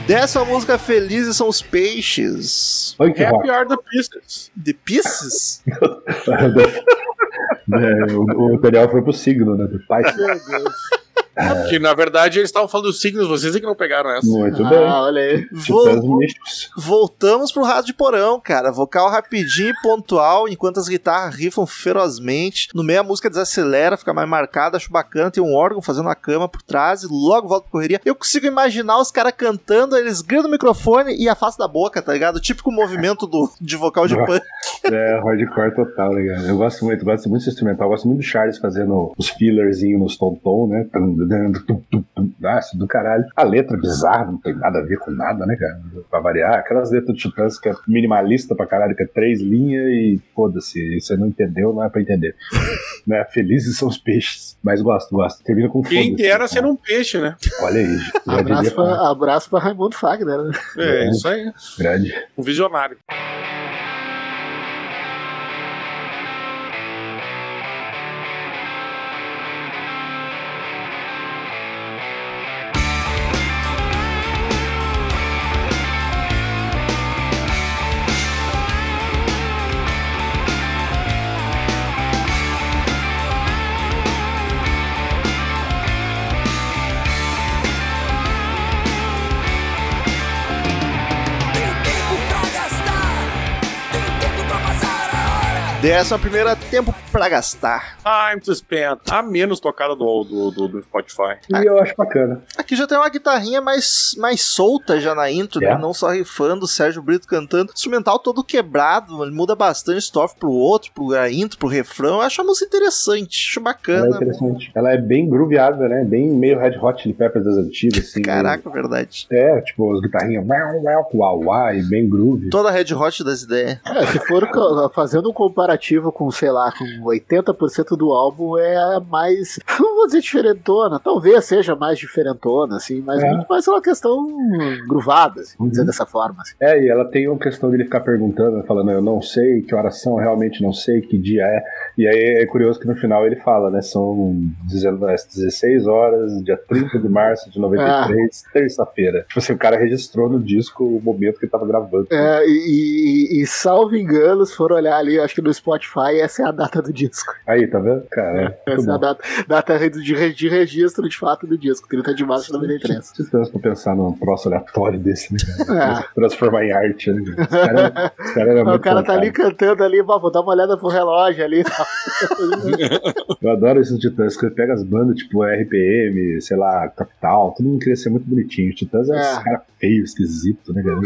Dessa música Felizes são os peixes. Punk rock. Happy Are the Pieces. The Pieces? [LAUGHS] É, o, o Daniel foi pro signo, né? Do pai. Que na verdade eles estavam falando dos signos, vocês é que não pegaram essa. Muito bem. Ah, olha aí. Vol- místicos. Voltamos pro Raso de Porão, cara. Vocal rapidinho e pontual, enquanto as guitarras rifam ferozmente. No meio a música desacelera, fica mais marcada, acho bacana. Tem um órgão fazendo a cama por trás e logo volta pra correria. Eu consigo imaginar os caras cantando, eles gritam no microfone e afastam da boca, tá ligado? O típico movimento do, de vocal de [LAUGHS] punk. É, hardcore total, legal. Eu gosto muito, gosto muito desse instrumental. Eu gosto muito do Charles fazendo os fillerzinhos nos tom-tom, né? Tum, tum, tum, tum. Nossa, do caralho. A letra é bizarra, não tem nada a ver com nada, né, cara? Pra variar. Aquelas letras do Titãs que é minimalista pra caralho, que é três linhas e foda-se. Você não entendeu, não é pra entender. [LAUGHS] né? Felizes são os peixes. Mas gosto, gosto. Termina com Quem dera ser um peixe, né? Olha aí, Abraço pra... abraço pra Raimundo Fagner. Né? É, isso aí. grande. Um visionário. Décima primeira, tempo pra gastar. Time to Spend. A menos tocada do, do, do, do Spotify. E eu acho bacana. Aqui já tem uma guitarrinha mais, mais solta já na intro, É. né? Não só rifando, o Sérgio Brito cantando. Instrumental todo quebrado, ele muda bastante estrofe pro outro, pro a intro, pro refrão. Eu acho a música interessante, acho Ela é bacana. interessante. Ela é bem grooveada, né? Bem meio Red Hot Chili Peppers das antigas, assim. Caraca, verdade. É, tipo, as guitarrinhas uau, uau, uau, e bem groove. Toda Red Hot das ideias. É, se for fazendo um comparativo com, sei lá, com 80% do álbum, é a mais. [LAUGHS] Não vou dizer diferentona, talvez seja mais diferentona, assim, mas É. muito mais uma questão gruvada, assim, vamos dizer Uhum. dessa forma. Assim. É, e ela tem uma questão dele ficar perguntando, falando, eu não sei que horas são, realmente não sei que dia é. E aí é curioso que no final ele fala, né? São 19 16 horas, dia 30 de março de 93, terça-feira. Tipo assim, o cara registrou no disco o momento que ele tava gravando. É, e, e, e, salvo engano, se for olhar ali, acho que no Spotify, essa é a data do disco. Aí, tá vendo? Cara, é, Essa é a data, data de, de registro de fato do disco, 30 de março de 93. Estamos pra pensar num troço aleatório desse, né? É. Transformar em arte, né? Esse cara, esse cara era [LAUGHS] o cara tá ali cantando ali, "Bah, vou dar uma olhada pro relógio ali. [LAUGHS] Eu adoro esses titãs, que pega as bandas tipo RPM, sei lá, Capital, todo mundo queria ser muito bonitinho. Os titãs é, É. esse cara feio, esquisito, né, cara?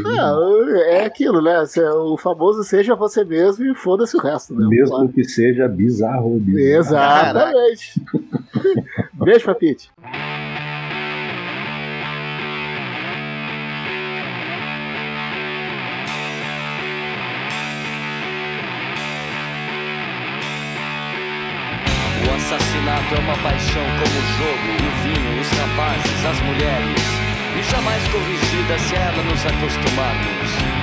É, é aquilo, né? Se- O famoso seja você mesmo e foda-se o resto, né? Mesmo que seja bizarro. bizarro. Exatamente. Beijo, Papite. O assassinato é uma paixão como o jogo, o vinho, os rapazes, as mulheres. E jamais corrigida se a ela nos acostumarmos.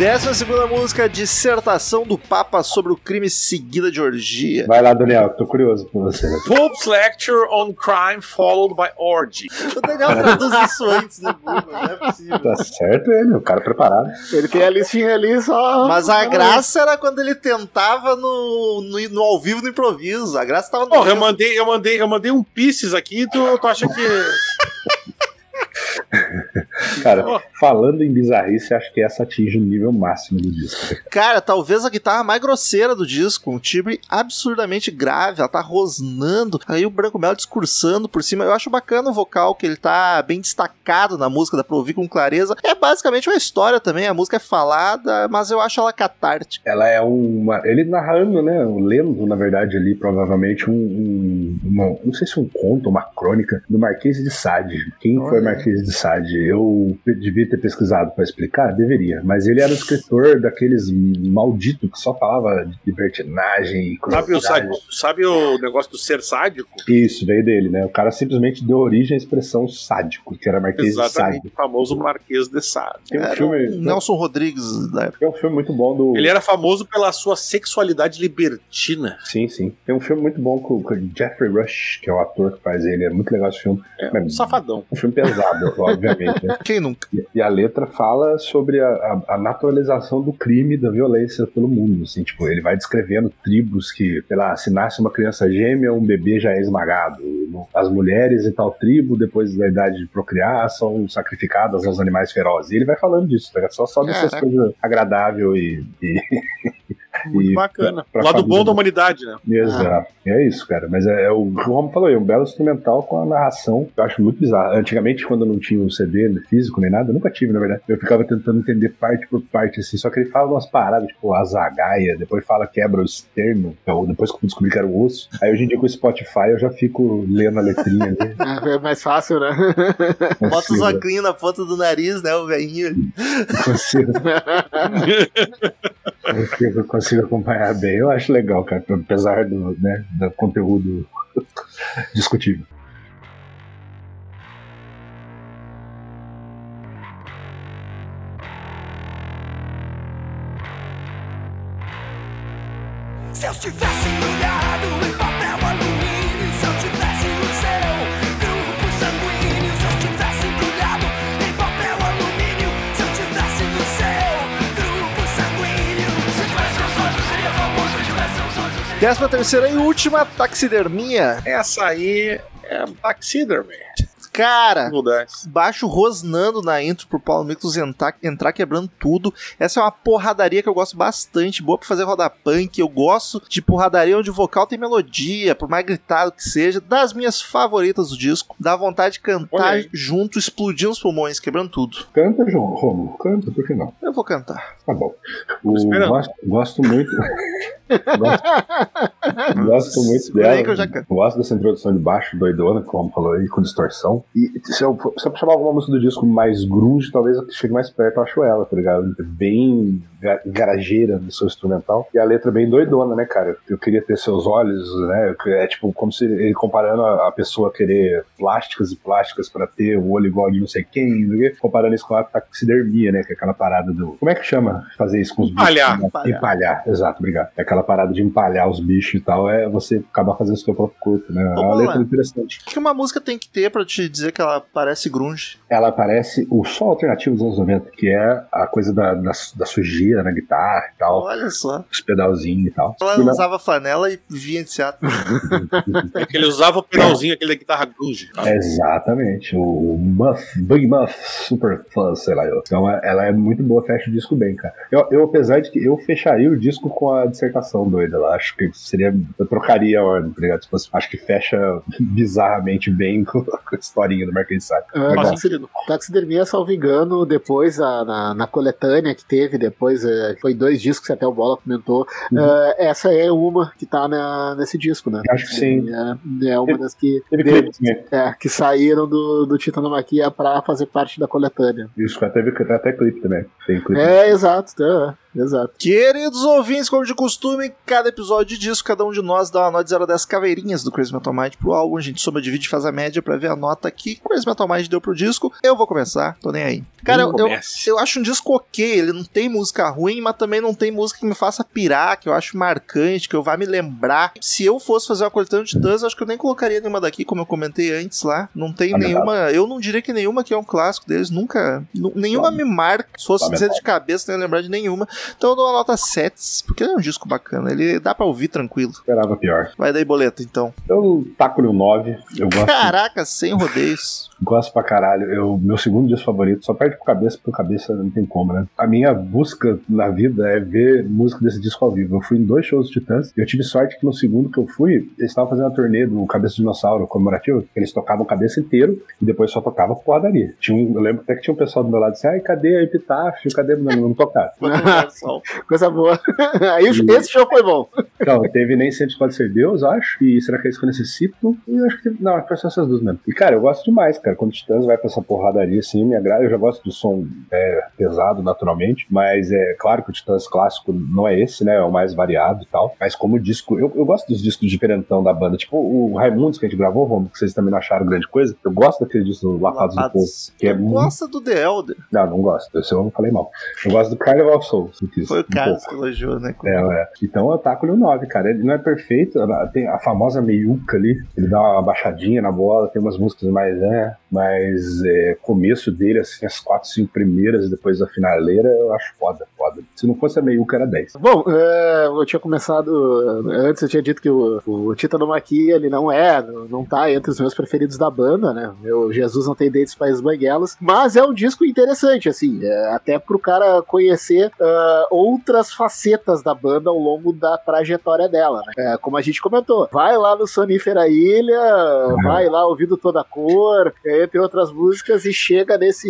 Décima segunda música, dissertação do Papa sobre o crime seguida de orgia. Vai lá, Daniel, que tô curioso por você. Pope's Lecture on Crime followed by Orgy. O Daniel traduz isso antes no Google, não é possível. Tá certo ele, o cara preparado. Ele tem a listinha ali só. Mas a graça era quando ele tentava no, no, no ao vivo no improviso. A graça tava no. Porra, eu mandei, eu mandei, eu mandei um Pisces aqui, tu, tu acha que. [LAUGHS] [LAUGHS] Cara, Oh. falando em bizarrice, acho que essa atinge o nível máximo do disco. Cara, talvez a guitarra mais grosseira do disco, um timbre absurdamente grave, ela tá rosnando, aí o Branco Melo discursando por cima. Eu acho bacana o vocal, que ele tá bem destacado na música, dá pra ouvir com clareza. É basicamente uma história também, a música é falada, mas eu acho ela catártica. Ela é uma. Ele narrando, né? Lendo, na verdade, ali, provavelmente, um. um- uma- não sei se um conto, uma crônica do Marquês de Sade. Quem foi Olha. Marquês de Sade? Eu devia ter pesquisado pra explicar? Deveria. Mas ele era o escritor daqueles malditos que só falava de libertinagem e Sabe o, sádico- sabe o negócio do ser sádico? Isso, veio dele, né? O cara simplesmente deu origem à expressão sádico, que era Marquês de Sade. Exatamente, o famoso Marquês de Sade. Tem um Era filme. o Nelson Rodrigues da época. Tem um filme muito bom do. Ele era famoso pela sua sexualidade libertina. Sim, sim. Tem um filme muito bom com com o Jeffrey Rush, que é o ator que faz ele. É muito legal esse filme. É um safadão. Um filme pesado, [LAUGHS] obviamente. Né? [LAUGHS] Quem nunca? E- E a letra fala sobre a, a- a naturalização do crime e da violência pelo mundo. Assim, tipo, ele vai descrevendo tribos que, sei lá, se nasce uma criança gêmea, um bebê já é esmagado. As mulheres em tal tribo, depois da idade de procriar, são sacrificadas aos animais ferozes. E ele vai falando disso, tá? só, só dessas Caraca. coisas agradáveis e. e- [LAUGHS] Muito e bacana. pra- O pra lado bom da humanidade, né? Exato. É isso, cara. Mas é, é o, o Romo falou aí, um belo instrumental com a narração que eu acho muito bizarro. Antigamente, quando eu não tinha um CD físico nem nada, eu nunca tive, na verdade. Eu ficava tentando entender parte por parte, assim. Só que ele fala umas paradas, tipo a zagaia, depois fala quebra o externo, ou depois que eu descobri que era o osso. Aí hoje em dia com o Spotify eu já fico lendo a letrinha ali. [LAUGHS] É mais fácil, né? Bota os consigo, óculos na ponta do nariz, né, o velhinho. consigo, [LAUGHS] [LAUGHS] consigo, consigo acompanhar bem. Eu acho legal, cara, apesar do, né, do conteúdo discutível. Se eu tivesse embrulhado em Décima terceira e última, taxidermia. Essa aí é taxidermy. Cara, baixo rosnando na intro pro Paulo Miklos entrar, entrar quebrando tudo. Essa é uma porradaria que eu gosto bastante, boa pra fazer rodar punk. Eu gosto de porradaria onde o vocal tem melodia, por mais gritado que seja, das minhas favoritas do disco. Dá vontade de cantar junto, explodindo os pulmões, quebrando tudo. Canta, João. Romulo, canta, por que não? Eu vou cantar. Tá bom. O, gosto, gosto muito. [LAUGHS] gosto, gosto muito dela. aí que eu já canto. Gosto dessa introdução de baixo, doidona, como falou aí, com distorção. E se eu, se eu chamar alguma música do disco mais grunge, talvez que chegue mais perto, eu acho ela, tá ligado? Bem ga- garageira no seu instrumental. E a letra bem doidona, né, cara? Eu queria ter seus olhos, né? É tipo como se ele comparando a, pessoa querer plásticas e plásticas pra ter o olho igual de não sei quem, comparando isso com a taxidermia, né? Que é aquela parada do. Como é que chama fazer isso com os Empalhar. bichos? né? Empalhar. Empalhar, exato, obrigado. É aquela parada de empalhar os bichos e tal, é você acabar fazendo o seu próprio corpo, né? É uma Vamos letra lá. interessante. O que uma música tem que ter pra te dizer que ela parece grunge? ela parece o som alternativo dos anos 90, que é a coisa da, da, da sujeira na guitarra e tal, Olha só. os pedalzinhos e tal. Ela E na- usava flanela e vinha de Seattle. É que ele usava o pedalzinho, aquele da guitarra grunge. Exatamente, o Muff, Big Muff Super Fuzz, sei lá. eu. Então é- ela é muito boa, fecha o disco bem, cara. Eu, eu, apesar de que eu fecharia o disco com a dissertação doida lá, acho que seria. Eu trocaria a ordem, tá ligado? Se fosse- acho que fecha [LAUGHS] bizarramente bem [LAUGHS] com a historinha do Marquês de Sade. Ah. Taxidermia, salvo engano, depois a- na, na coletânea que teve, depois eh, foi dois discos que até o Bola comentou. Uhum. eh, essa é uma que tá na- nesse disco, né? Acho que sim. É, é uma das que, Teve de- clipe também. é, que saíram do, do Titanomaquia pra fazer parte da coletânea. Isso, teve teve até clipe também. Tem clipe. É, exato, tá, exato. Queridos ouvintes, como de costume, cada episódio disso, cada um de nós dá uma nota de 0 a 10 caveirinhas do Crazy Metal Mind pro álbum. A gente soma, divide e faz a média pra ver a nota que Crazy Metal Mind deu pro disco. Eu vou começar, tô nem aí. Cara, eu, eu, eu acho um disco ok, ele não tem música ruim, mas também não tem música que me faça pirar, que eu acho marcante, que eu vá me lembrar. Se eu fosse fazer uma coletânea de eu acho que eu nem colocaria nenhuma daqui, como eu comentei antes lá. Não tem Lamentável. nenhuma. Eu não diria que nenhuma que é um clássico deles, nunca. nu- nenhuma me marca. Se fosse dizer de cabeça, não ia lembrar de nenhuma. Então eu dou uma nota 7, porque ele é um disco bacana. Ele dá pra ouvir tranquilo. Esperava pior. Vai daí, boleta, então. Eu taco-lhe um 9. Eu gosto, Caraca, sem rodeios. [LAUGHS] gosto pra caralho. Eu, meu segundo disco favorito, só perde pro cabeça, pro cabeça não tem como, né? A minha busca na vida é ver música desse disco ao vivo. Eu fui em dois shows de Titãs e eu tive sorte que no segundo que eu fui, eles estavam fazendo a turnê do Cabeça de Dinossauro comemorativo. Eles tocavam cabeça inteiro e depois só tocava porradaria. Tinha um, eu lembro até que tinha um pessoal do meu lado disse: ai, cadê a Epitáfio? Cadê? Não, não tocaram. Coisa boa. [LAUGHS] Aí o- esse show foi bom. Então, teve Nem Sempre Pode Ser Deus, acho. E Será que é isso que eu necessito? E acho que teve. Não, foi só essas duas mesmo. E, cara, eu gosto demais, cara. Quando o Titãs vai pra essa porradaria, assim, me agrada. Eu já gosto do som é, pesado, naturalmente. Mas é claro que o Titãs clássico não é esse, né? É o mais variado e tal. Mas como disco. Eu, eu gosto dos discos diferentão da banda. Tipo o Raimundos que a gente gravou, Romo, que vocês também não acharam grande coisa. Eu gosto daquele disco do Lapados do Povo. Que é Tu muito. gosta do The Elder. Não, não gosto. Esse eu não falei mal. Eu gosto do Carnival of Souls. Quis, Foi o Carlos que elogiou, né? É, é. Então eu taco-lhe o 9, cara. Ele não é perfeito, tem a famosa meiuca ali, ele dá uma baixadinha na bola, tem umas músicas mais, né? Mas é, começo dele, assim, as quatro, cinco primeiras e depois a finaleira, eu acho foda, foda. Se não fosse a meiuca, era 10. Bom, é, eu tinha começado. Antes eu tinha dito que o, o Titanomaquia ele não é, não tá entre os meus preferidos da banda, né? Meu Jesus não tem dentes para as banguelas, mas é um disco interessante, assim, é, até pro cara conhecer ah, outras facetas da banda ao longo da trajetória dela, né? É, como a gente comentou, vai lá no Sonífera Ilha, vai lá ouvindo toda a cor, entre outras músicas, e chega nesse,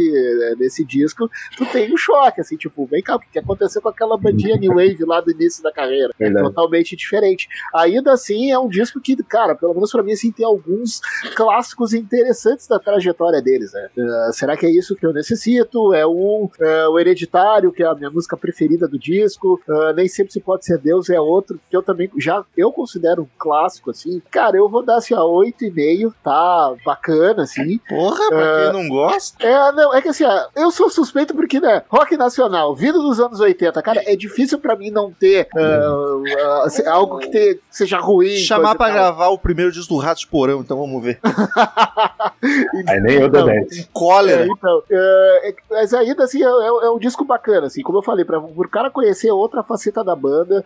nesse disco, tu tem um choque, assim, tipo, vem cá, o que aconteceu com aquela bandinha New Wave lá do início da carreira? É Verdade. totalmente diferente. Ainda assim, é um disco que, cara, pelo menos pra mim, assim, tem alguns clássicos interessantes da trajetória deles, né? Eh, será que é isso que eu necessito? É um, eh, o Hereditário, que é a minha música preferida do disco, eh, Nem Sempre Se Pode Ser Deus é outro, que eu também já, eu considero um clássico, assim. Cara, eu vou dar, assim, a 8,5, tá bacana, assim. Porra, pra quem não gosta. É, não, é que assim, eu sou suspeito porque, né, rock nacional, vindo dos anos 80, cara, é difícil pra mim não ter ah, ah, se- algo que te- seja ruim. Chamar tal. gravar o primeiro disco do Ratos de Porão, então vamos ver. [LAUGHS] Aí nem eu Então, Dedete. Cólera. É, então, é, é, mas ainda assim, é, é- é um disco bacana, assim, como eu falei, pra, por cara conhecer outra faceta da banda,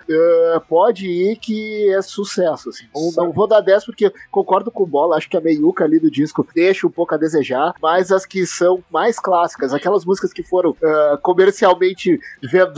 pode ir que é sucesso, assim. Não, não vou dar 10 porque concordo com o Bola, acho que a meiuca ali do disco deixa um pouco a desejar, mas as que são mais clássicas, aquelas músicas que foram é, comercialmente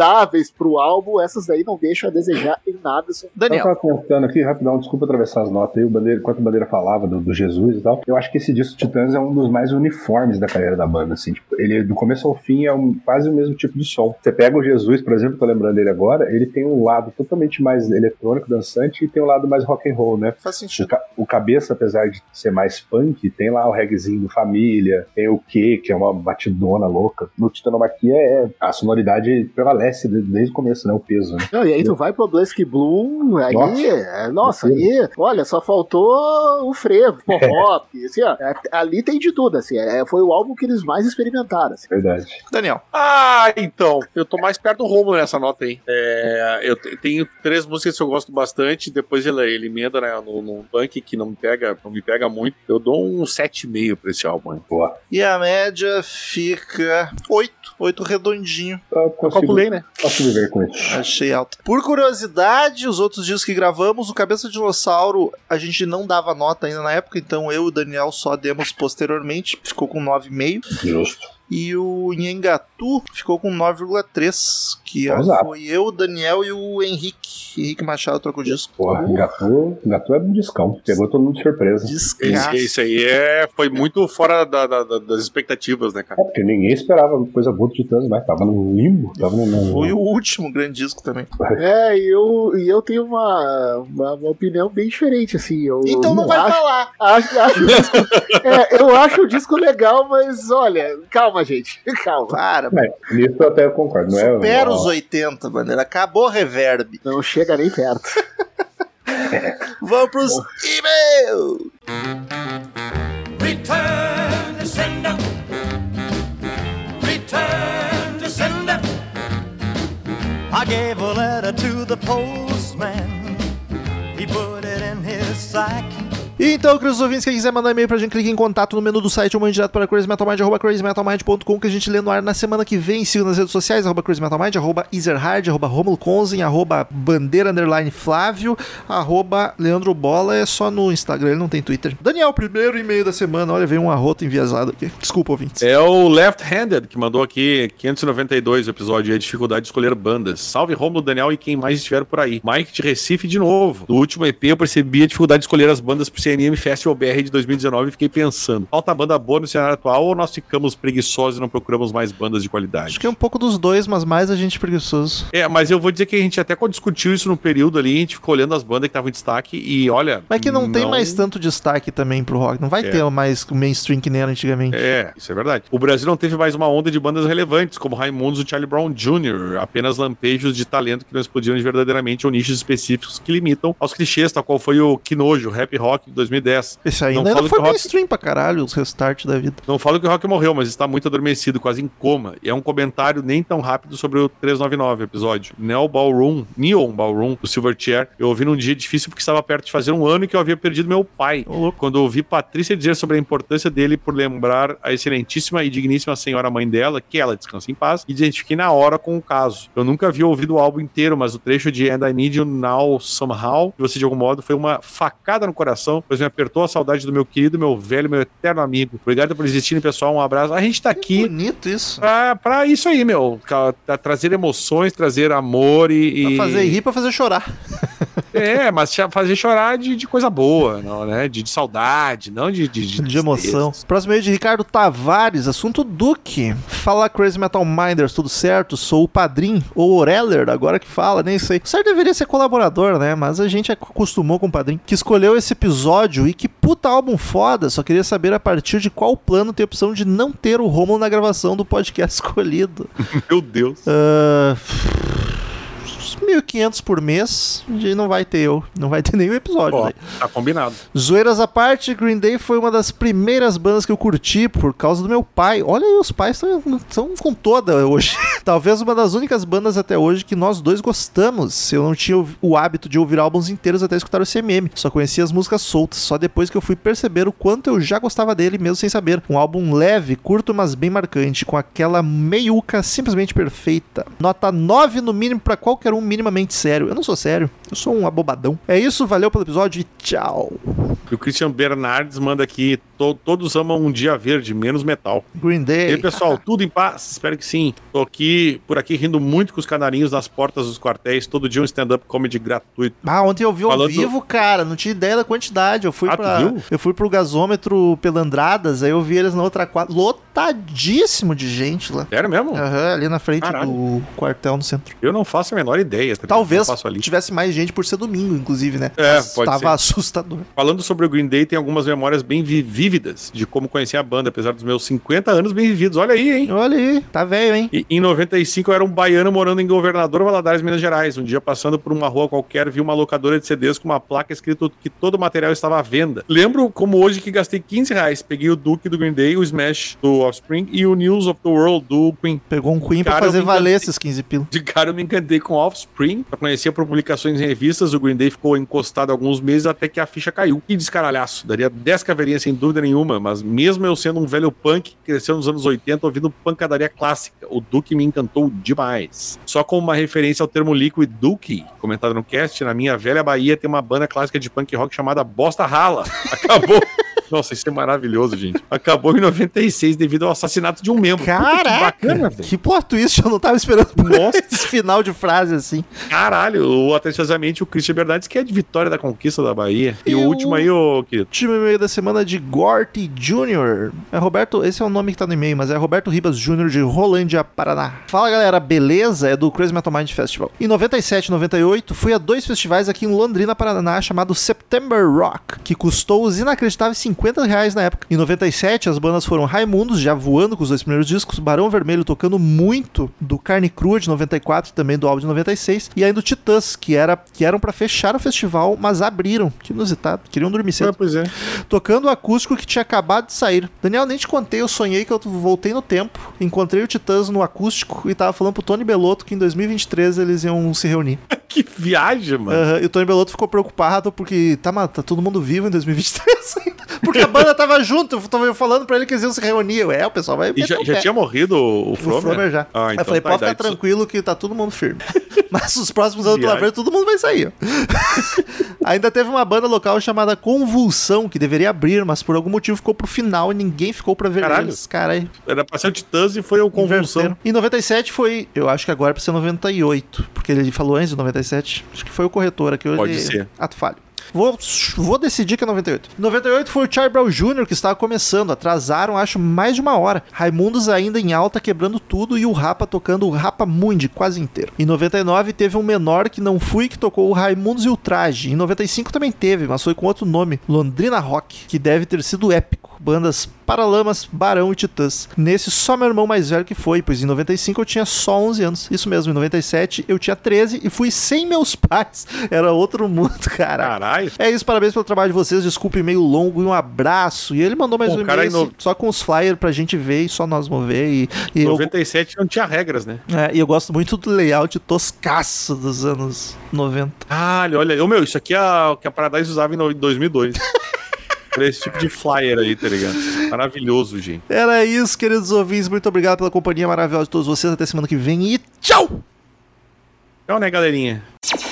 vendáveis pro álbum, essas daí não deixam a desejar em nada. Eu Daniel. tava pensando aqui, rapidão, desculpa atravessar as notas aí, o Bandeira, enquanto o Bandeira falava do, do Jesus e tal, eu acho que esse disco Titãs é um dos mais uniformes da carreira da banda, assim, tipo, ele do começo ao fim é um, quase o mesmo tipo de som. Você pega o Jesus, por exemplo, tô lembrando dele agora, ele tem um lado totalmente mais eletrônico, dançante, e tem um lado mais rock and roll, né? Faz O, sentido. ca- o cabeça, apesar de ser mais punk, tem lá o reggaezinho do Família, tem o que que é uma batidona louca. No Titanomaquia é a sonoridade prevalece de- desde o começo, né? O peso, né? Não, e aí tu vai pro Blask Bloom, aí, Nossa. é, nossa, aí, olha, só faltou o frevo, o [LAUGHS] pop, assim, ó, é, ali tem de tudo, assim, é, foi o álbum que eles mais experimentaram, assim. Verdade. Daniel. Ah, então. Eu tô mais perto do Romulo nessa nota aí. É, eu te- tenho três músicas que eu gosto bastante. Depois ele, ele emenda né, no, no punk que não me pega, não me pega muito. Eu dou um 7,5 pra esse álbum. hein. Boa. E a média fica 8. 8 redondinho. Eu Eu consigo, calculei, né? Posso viver com isso. Achei alto. Por curiosidade, os outros discos que gravamos, o Cabeça de Dinossauro, a gente não dava nota ainda na época, então eu e o Daniel só demos posteriormente, ficou com 9,5. Justo. E o Nhengatu ficou com 9,3, que foi eu, o Daniel e o Henrique. Henrique Machado trocou o disco. Porra, Gatu, Gatu é um discão. Pegou todo mundo de surpresa. Esse, esse aí é, foi muito fora da- da- da- das expectativas, né, cara? É, porque ninguém esperava coisa boa do Titãs, mas tava no limbo. Tava no, no- Foi o último grande disco também. É, e eu, e eu tenho uma, uma, uma opinião bem diferente, assim, eu Então não eu vai acho, falar. acho, acho disco, é, eu acho o disco legal, mas olha, calma, gente, [LAUGHS] calma, Para, É, nisso eu até concordo. Não é, supera ó, os 80, bandeira. Acabou a reverb. não chega nem perto. [LAUGHS] Vamos pros e-mails. Return to sender. Return to sender. I gave a letter to the postman. He put it in his sack. Então, queridos ouvintes, quem quiser mandar e-mail pra gente, clique em contato no menu do site ou mande direto para crazymetalmind, arroba crazymetalmind.com, que a gente lê no ar na semana que vem. Siga nas redes sociais, arroba crazymetalmind, arroba ezerhard, arroba romulo conzen, arroba bandeira underline flávio, arroba é só no Instagram, ele não tem Twitter. Daniel, primeiro e-mail da semana, olha, veio um arroto enviesado aqui. Desculpa, ouvintes. É o Left Handed que mandou aqui 592 o episódio aí, dificuldade de escolher bandas. Salve Romulo, Daniel e quem mais estiver por aí. Mike de Recife de novo. No último EP eu percebi a dificuldade de escolher as bandas pro CNM Festival BR de 2019 e fiquei pensando, falta banda boa no cenário atual ou nós ficamos preguiçosos e não procuramos mais bandas de qualidade? Acho que é um pouco dos dois, mas mais a gente preguiçoso. É, mas eu vou dizer que a gente até discutiu isso no período ali, a gente ficou olhando as bandas que estavam em destaque e olha. Mas que não, tem mais tanto destaque também pro rock. Não vai É. ter mais o mainstream que nem era antigamente. É, isso é verdade. O Brasil não teve mais uma onda de bandas relevantes, como Raimundos e Charlie Brown Jr., apenas lampejos de talento que não explodiram de verdadeiramente ou nichos específicos que limitam aos clichês, tal qual foi o Kinojo, rap rock 2010. Esse aí Não ainda falo foi que o rock- mainstream pra caralho, os restart da vida. Não falo que o rock morreu, mas está muito adormecido, quase em coma. E é um comentário nem tão rápido sobre o 399 episódio. Neo Ballroom, Neon Ballroom, do Silverchair, eu ouvi num dia difícil porque estava perto de fazer um ano que eu havia perdido meu pai. Louco. Quando ouvi Patrícia dizer sobre a importância dele por lembrar a excelentíssima e digníssima senhora mãe dela, que ela descansa em paz, identifiquei na hora com o caso. Eu nunca havia ouvido o álbum inteiro, mas o trecho de And I Need You Now Somehow, de você de algum modo, foi uma facada no coração, pois me apertou a saudade do meu querido, meu velho, meu eterno amigo. Obrigado por existirem, pessoal. Um abraço. A gente tá Que aqui bonito isso. pra, pra isso aí, meu. Ca- tra- Trazer emoções, trazer amor e. e- Pra fazer rir, pra fazer chorar. [LAUGHS] É, mas fazer chorar de, de coisa boa, não, né? De, de saudade, não de. De, De emoção. tristeza. Próximo aí de Ricardo Tavares, assunto Duque. Fala Crazy Metal Minders, tudo certo? Sou o padrinho, ou Oreller, agora que fala, nem sei. O certo deveria ser colaborador, né? Mas a gente acostumou com o padrinho. Que escolheu esse episódio e que puta álbum foda. Só queria saber a partir de qual plano tem a opção de não ter o Romulo na gravação do podcast [LAUGHS] escolhido. Meu Deus. Ah, uns 1.500 por mês e não vai ter eu, não vai ter [LAUGHS] nenhum episódio. Ó, daí. tá combinado. Zoeiras à parte, Green Day foi uma das primeiras bandas que eu curti por causa do meu pai. Olha aí, os pais estão com toda hoje. [LAUGHS] Talvez uma das únicas bandas até hoje que nós dois gostamos. Eu não tinha o- hábito de ouvir álbuns inteiros até escutar o CMM. Só conhecia as músicas soltas. Só depois que eu fui perceber o quanto eu já gostava dele, mesmo sem saber. Um álbum leve, curto, mas bem marcante, com aquela meiuca simplesmente perfeita. Nota 9 no mínimo pra qualquer um minimamente sério. Eu não sou sério, eu sou um abobadão. É isso, valeu pelo episódio e tchau. O Christian Bernardes manda aqui: "To- todos amam um dia verde, menos metal. Green E Day. aí, pessoal, [LAUGHS] tudo em paz? Espero que sim. Tô aqui, por aqui, rindo muito com os canarinhos nas portas dos quartéis. Todo dia um stand-up comedy gratuito. Ah, ontem eu vi ao Falando- vivo, cara, não tinha ideia da quantidade. Eu fui Ah, pra. Eu fui pro gasômetro Pelandradas, aí eu vi eles na outra quadra. Lotadíssimo de gente lá. Sério mesmo? Aham, ali na frente Caralho. do quartel no centro. Eu não faço a menor ideia. tá? Talvez tivesse mais gente por ser domingo, inclusive, né? É, Mas pode Tava ser. assustador. Falando sobre o Green Day, tem algumas memórias bem vi- vívidas de como conheci a banda, apesar dos meus 50 anos bem vividos. Olha aí, hein? Olha aí, tá velho, hein? E, em 95 eu era um baiano morando em Governador Valadares, Minas Gerais. Um dia passando por uma rua qualquer, vi uma locadora de CDs com uma placa escrito que todo o material estava à venda. Lembro como hoje que gastei 15 reais. Peguei o Duke do Green Day, o Smash do Offspring e o News of the World do Queen. Pegou um Queen pra Cara, eu fazer valer esses 15 pila. De cara eu me encantei com Offspring, pra conhecer por publicações em revistas, o Green Day ficou encostado alguns meses até que a ficha caiu. Que descaralhaço, daria 10 caveirinhas sem dúvida nenhuma, mas mesmo eu sendo um velho punk que cresceu nos anos 80 ouvindo pancadaria clássica, o Duke me encantou demais. Só como uma referência ao termo Liquid Duke, comentado no cast, na minha velha Bahia tem uma banda clássica de punk rock chamada Bosta Rala. [LAUGHS] Acabou. Nossa, isso é maravilhoso, gente. Acabou em 96 devido ao assassinato de um membro. Puta, que Caraca! bacana, velho. Que plot twist, eu não tava esperando Nossa. esse final de frase assim. Caralho, o atenciosamente o Christian Bernardes, que é de Vitória da Conquista da Bahia. E o Eu- último aí, ô querido. Time e-mail da semana de Gorty Jr. É Roberto, esse é o nome que tá no e-mail, mas é Roberto Ribas Jr. de Rolândia, Paraná. Fala galera, beleza? É do Crazy Metal Mind Festival. Em 97 e 98, fui a dois festivais aqui em Londrina, Paraná, chamado September Rock, que custou os inacreditáveis 50 reais na época. Em 97, as bandas foram Raimundos, já voando com os dois primeiros discos, Barão Vermelho tocando muito do Carne Crua de 94 e também do álbum de 96, e ainda o Titãs, que, era, que eram pra fechar o festival, mas abriram. Que inusitado. Queriam dormir cedo Ah, pois é. tocando o acústico que tinha acabado de sair. Daniel, nem te contei, eu sonhei que eu voltei no tempo, encontrei o Titãs no acústico e tava falando pro Tony Belotto que em 2023 eles iam se reunir. [LAUGHS] Que viagem, mano. Aham, e o Tony Belotto ficou preocupado porque tá, mas tá todo mundo vivo em 2023 ainda. Porque a banda tava junto, eu tava falando pra ele que eles iam se reunir. Eu, é, o pessoal vai E já, já pé. tinha morrido o, o O Fromer? Fromer já. Ah, então eu falei, tá, pode ficar tranquilo que tá todo mundo firme. [LAUGHS] Mas os próximos anos do Viagem. Laver, todo mundo vai sair. [LAUGHS] Ainda teve uma banda local chamada Convulsão, que deveria abrir, mas por algum motivo ficou pro final e ninguém ficou pra ver Caralho. eles. Caralho. Era pra ser o Titãs e foi o Convulsão. Inverteram. Em 97 foi, eu acho que agora é pra ser 98, porque ele falou antes de 97. Acho que foi o corretor aqui. Pode ele... ser. Ato falho. Vou, vou decidir que é 98. 98 foi o Charlie Brown Jr. que estava começando. Atrasaram, acho, mais de uma hora. Raimundos ainda em alta, quebrando tudo. E o Rapa tocando o Rapa Mundi quase inteiro. Em 99 teve um menor que não fui que tocou o Raimundos e o Traje. Em 95 também teve, mas foi com outro nome. Londrina Rock, que deve ter sido épico. Bandas Paralamas, Barão e Titãs. Nesse, só meu irmão mais velho que foi, pois em 95 eu tinha só 11 anos. Isso mesmo, em 97 eu tinha 13 e fui sem meus [LAUGHS] pais. Era outro mundo, cara. Caralho. É isso, parabéns pelo trabalho de vocês. Desculpe o e-mail longo e um abraço. E ele mandou mais Bom, um cara, e-mail no- assim, só com os flyers pra gente ver e só nós vamos ver. E, e eu, 97 não tinha regras, né? é, e eu gosto muito do layout toscaço dos anos 90. Caralho, olha. Ô, meu, isso aqui é o que a Paradise usava em no- 2002. [LAUGHS] Pra esse tipo de flyer aí, tá ligado? Maravilhoso, gente. Era isso, queridos ouvintes. Muito obrigado pela companhia maravilhosa de todos vocês. Até semana que vem e tchau! Então, né, galerinha?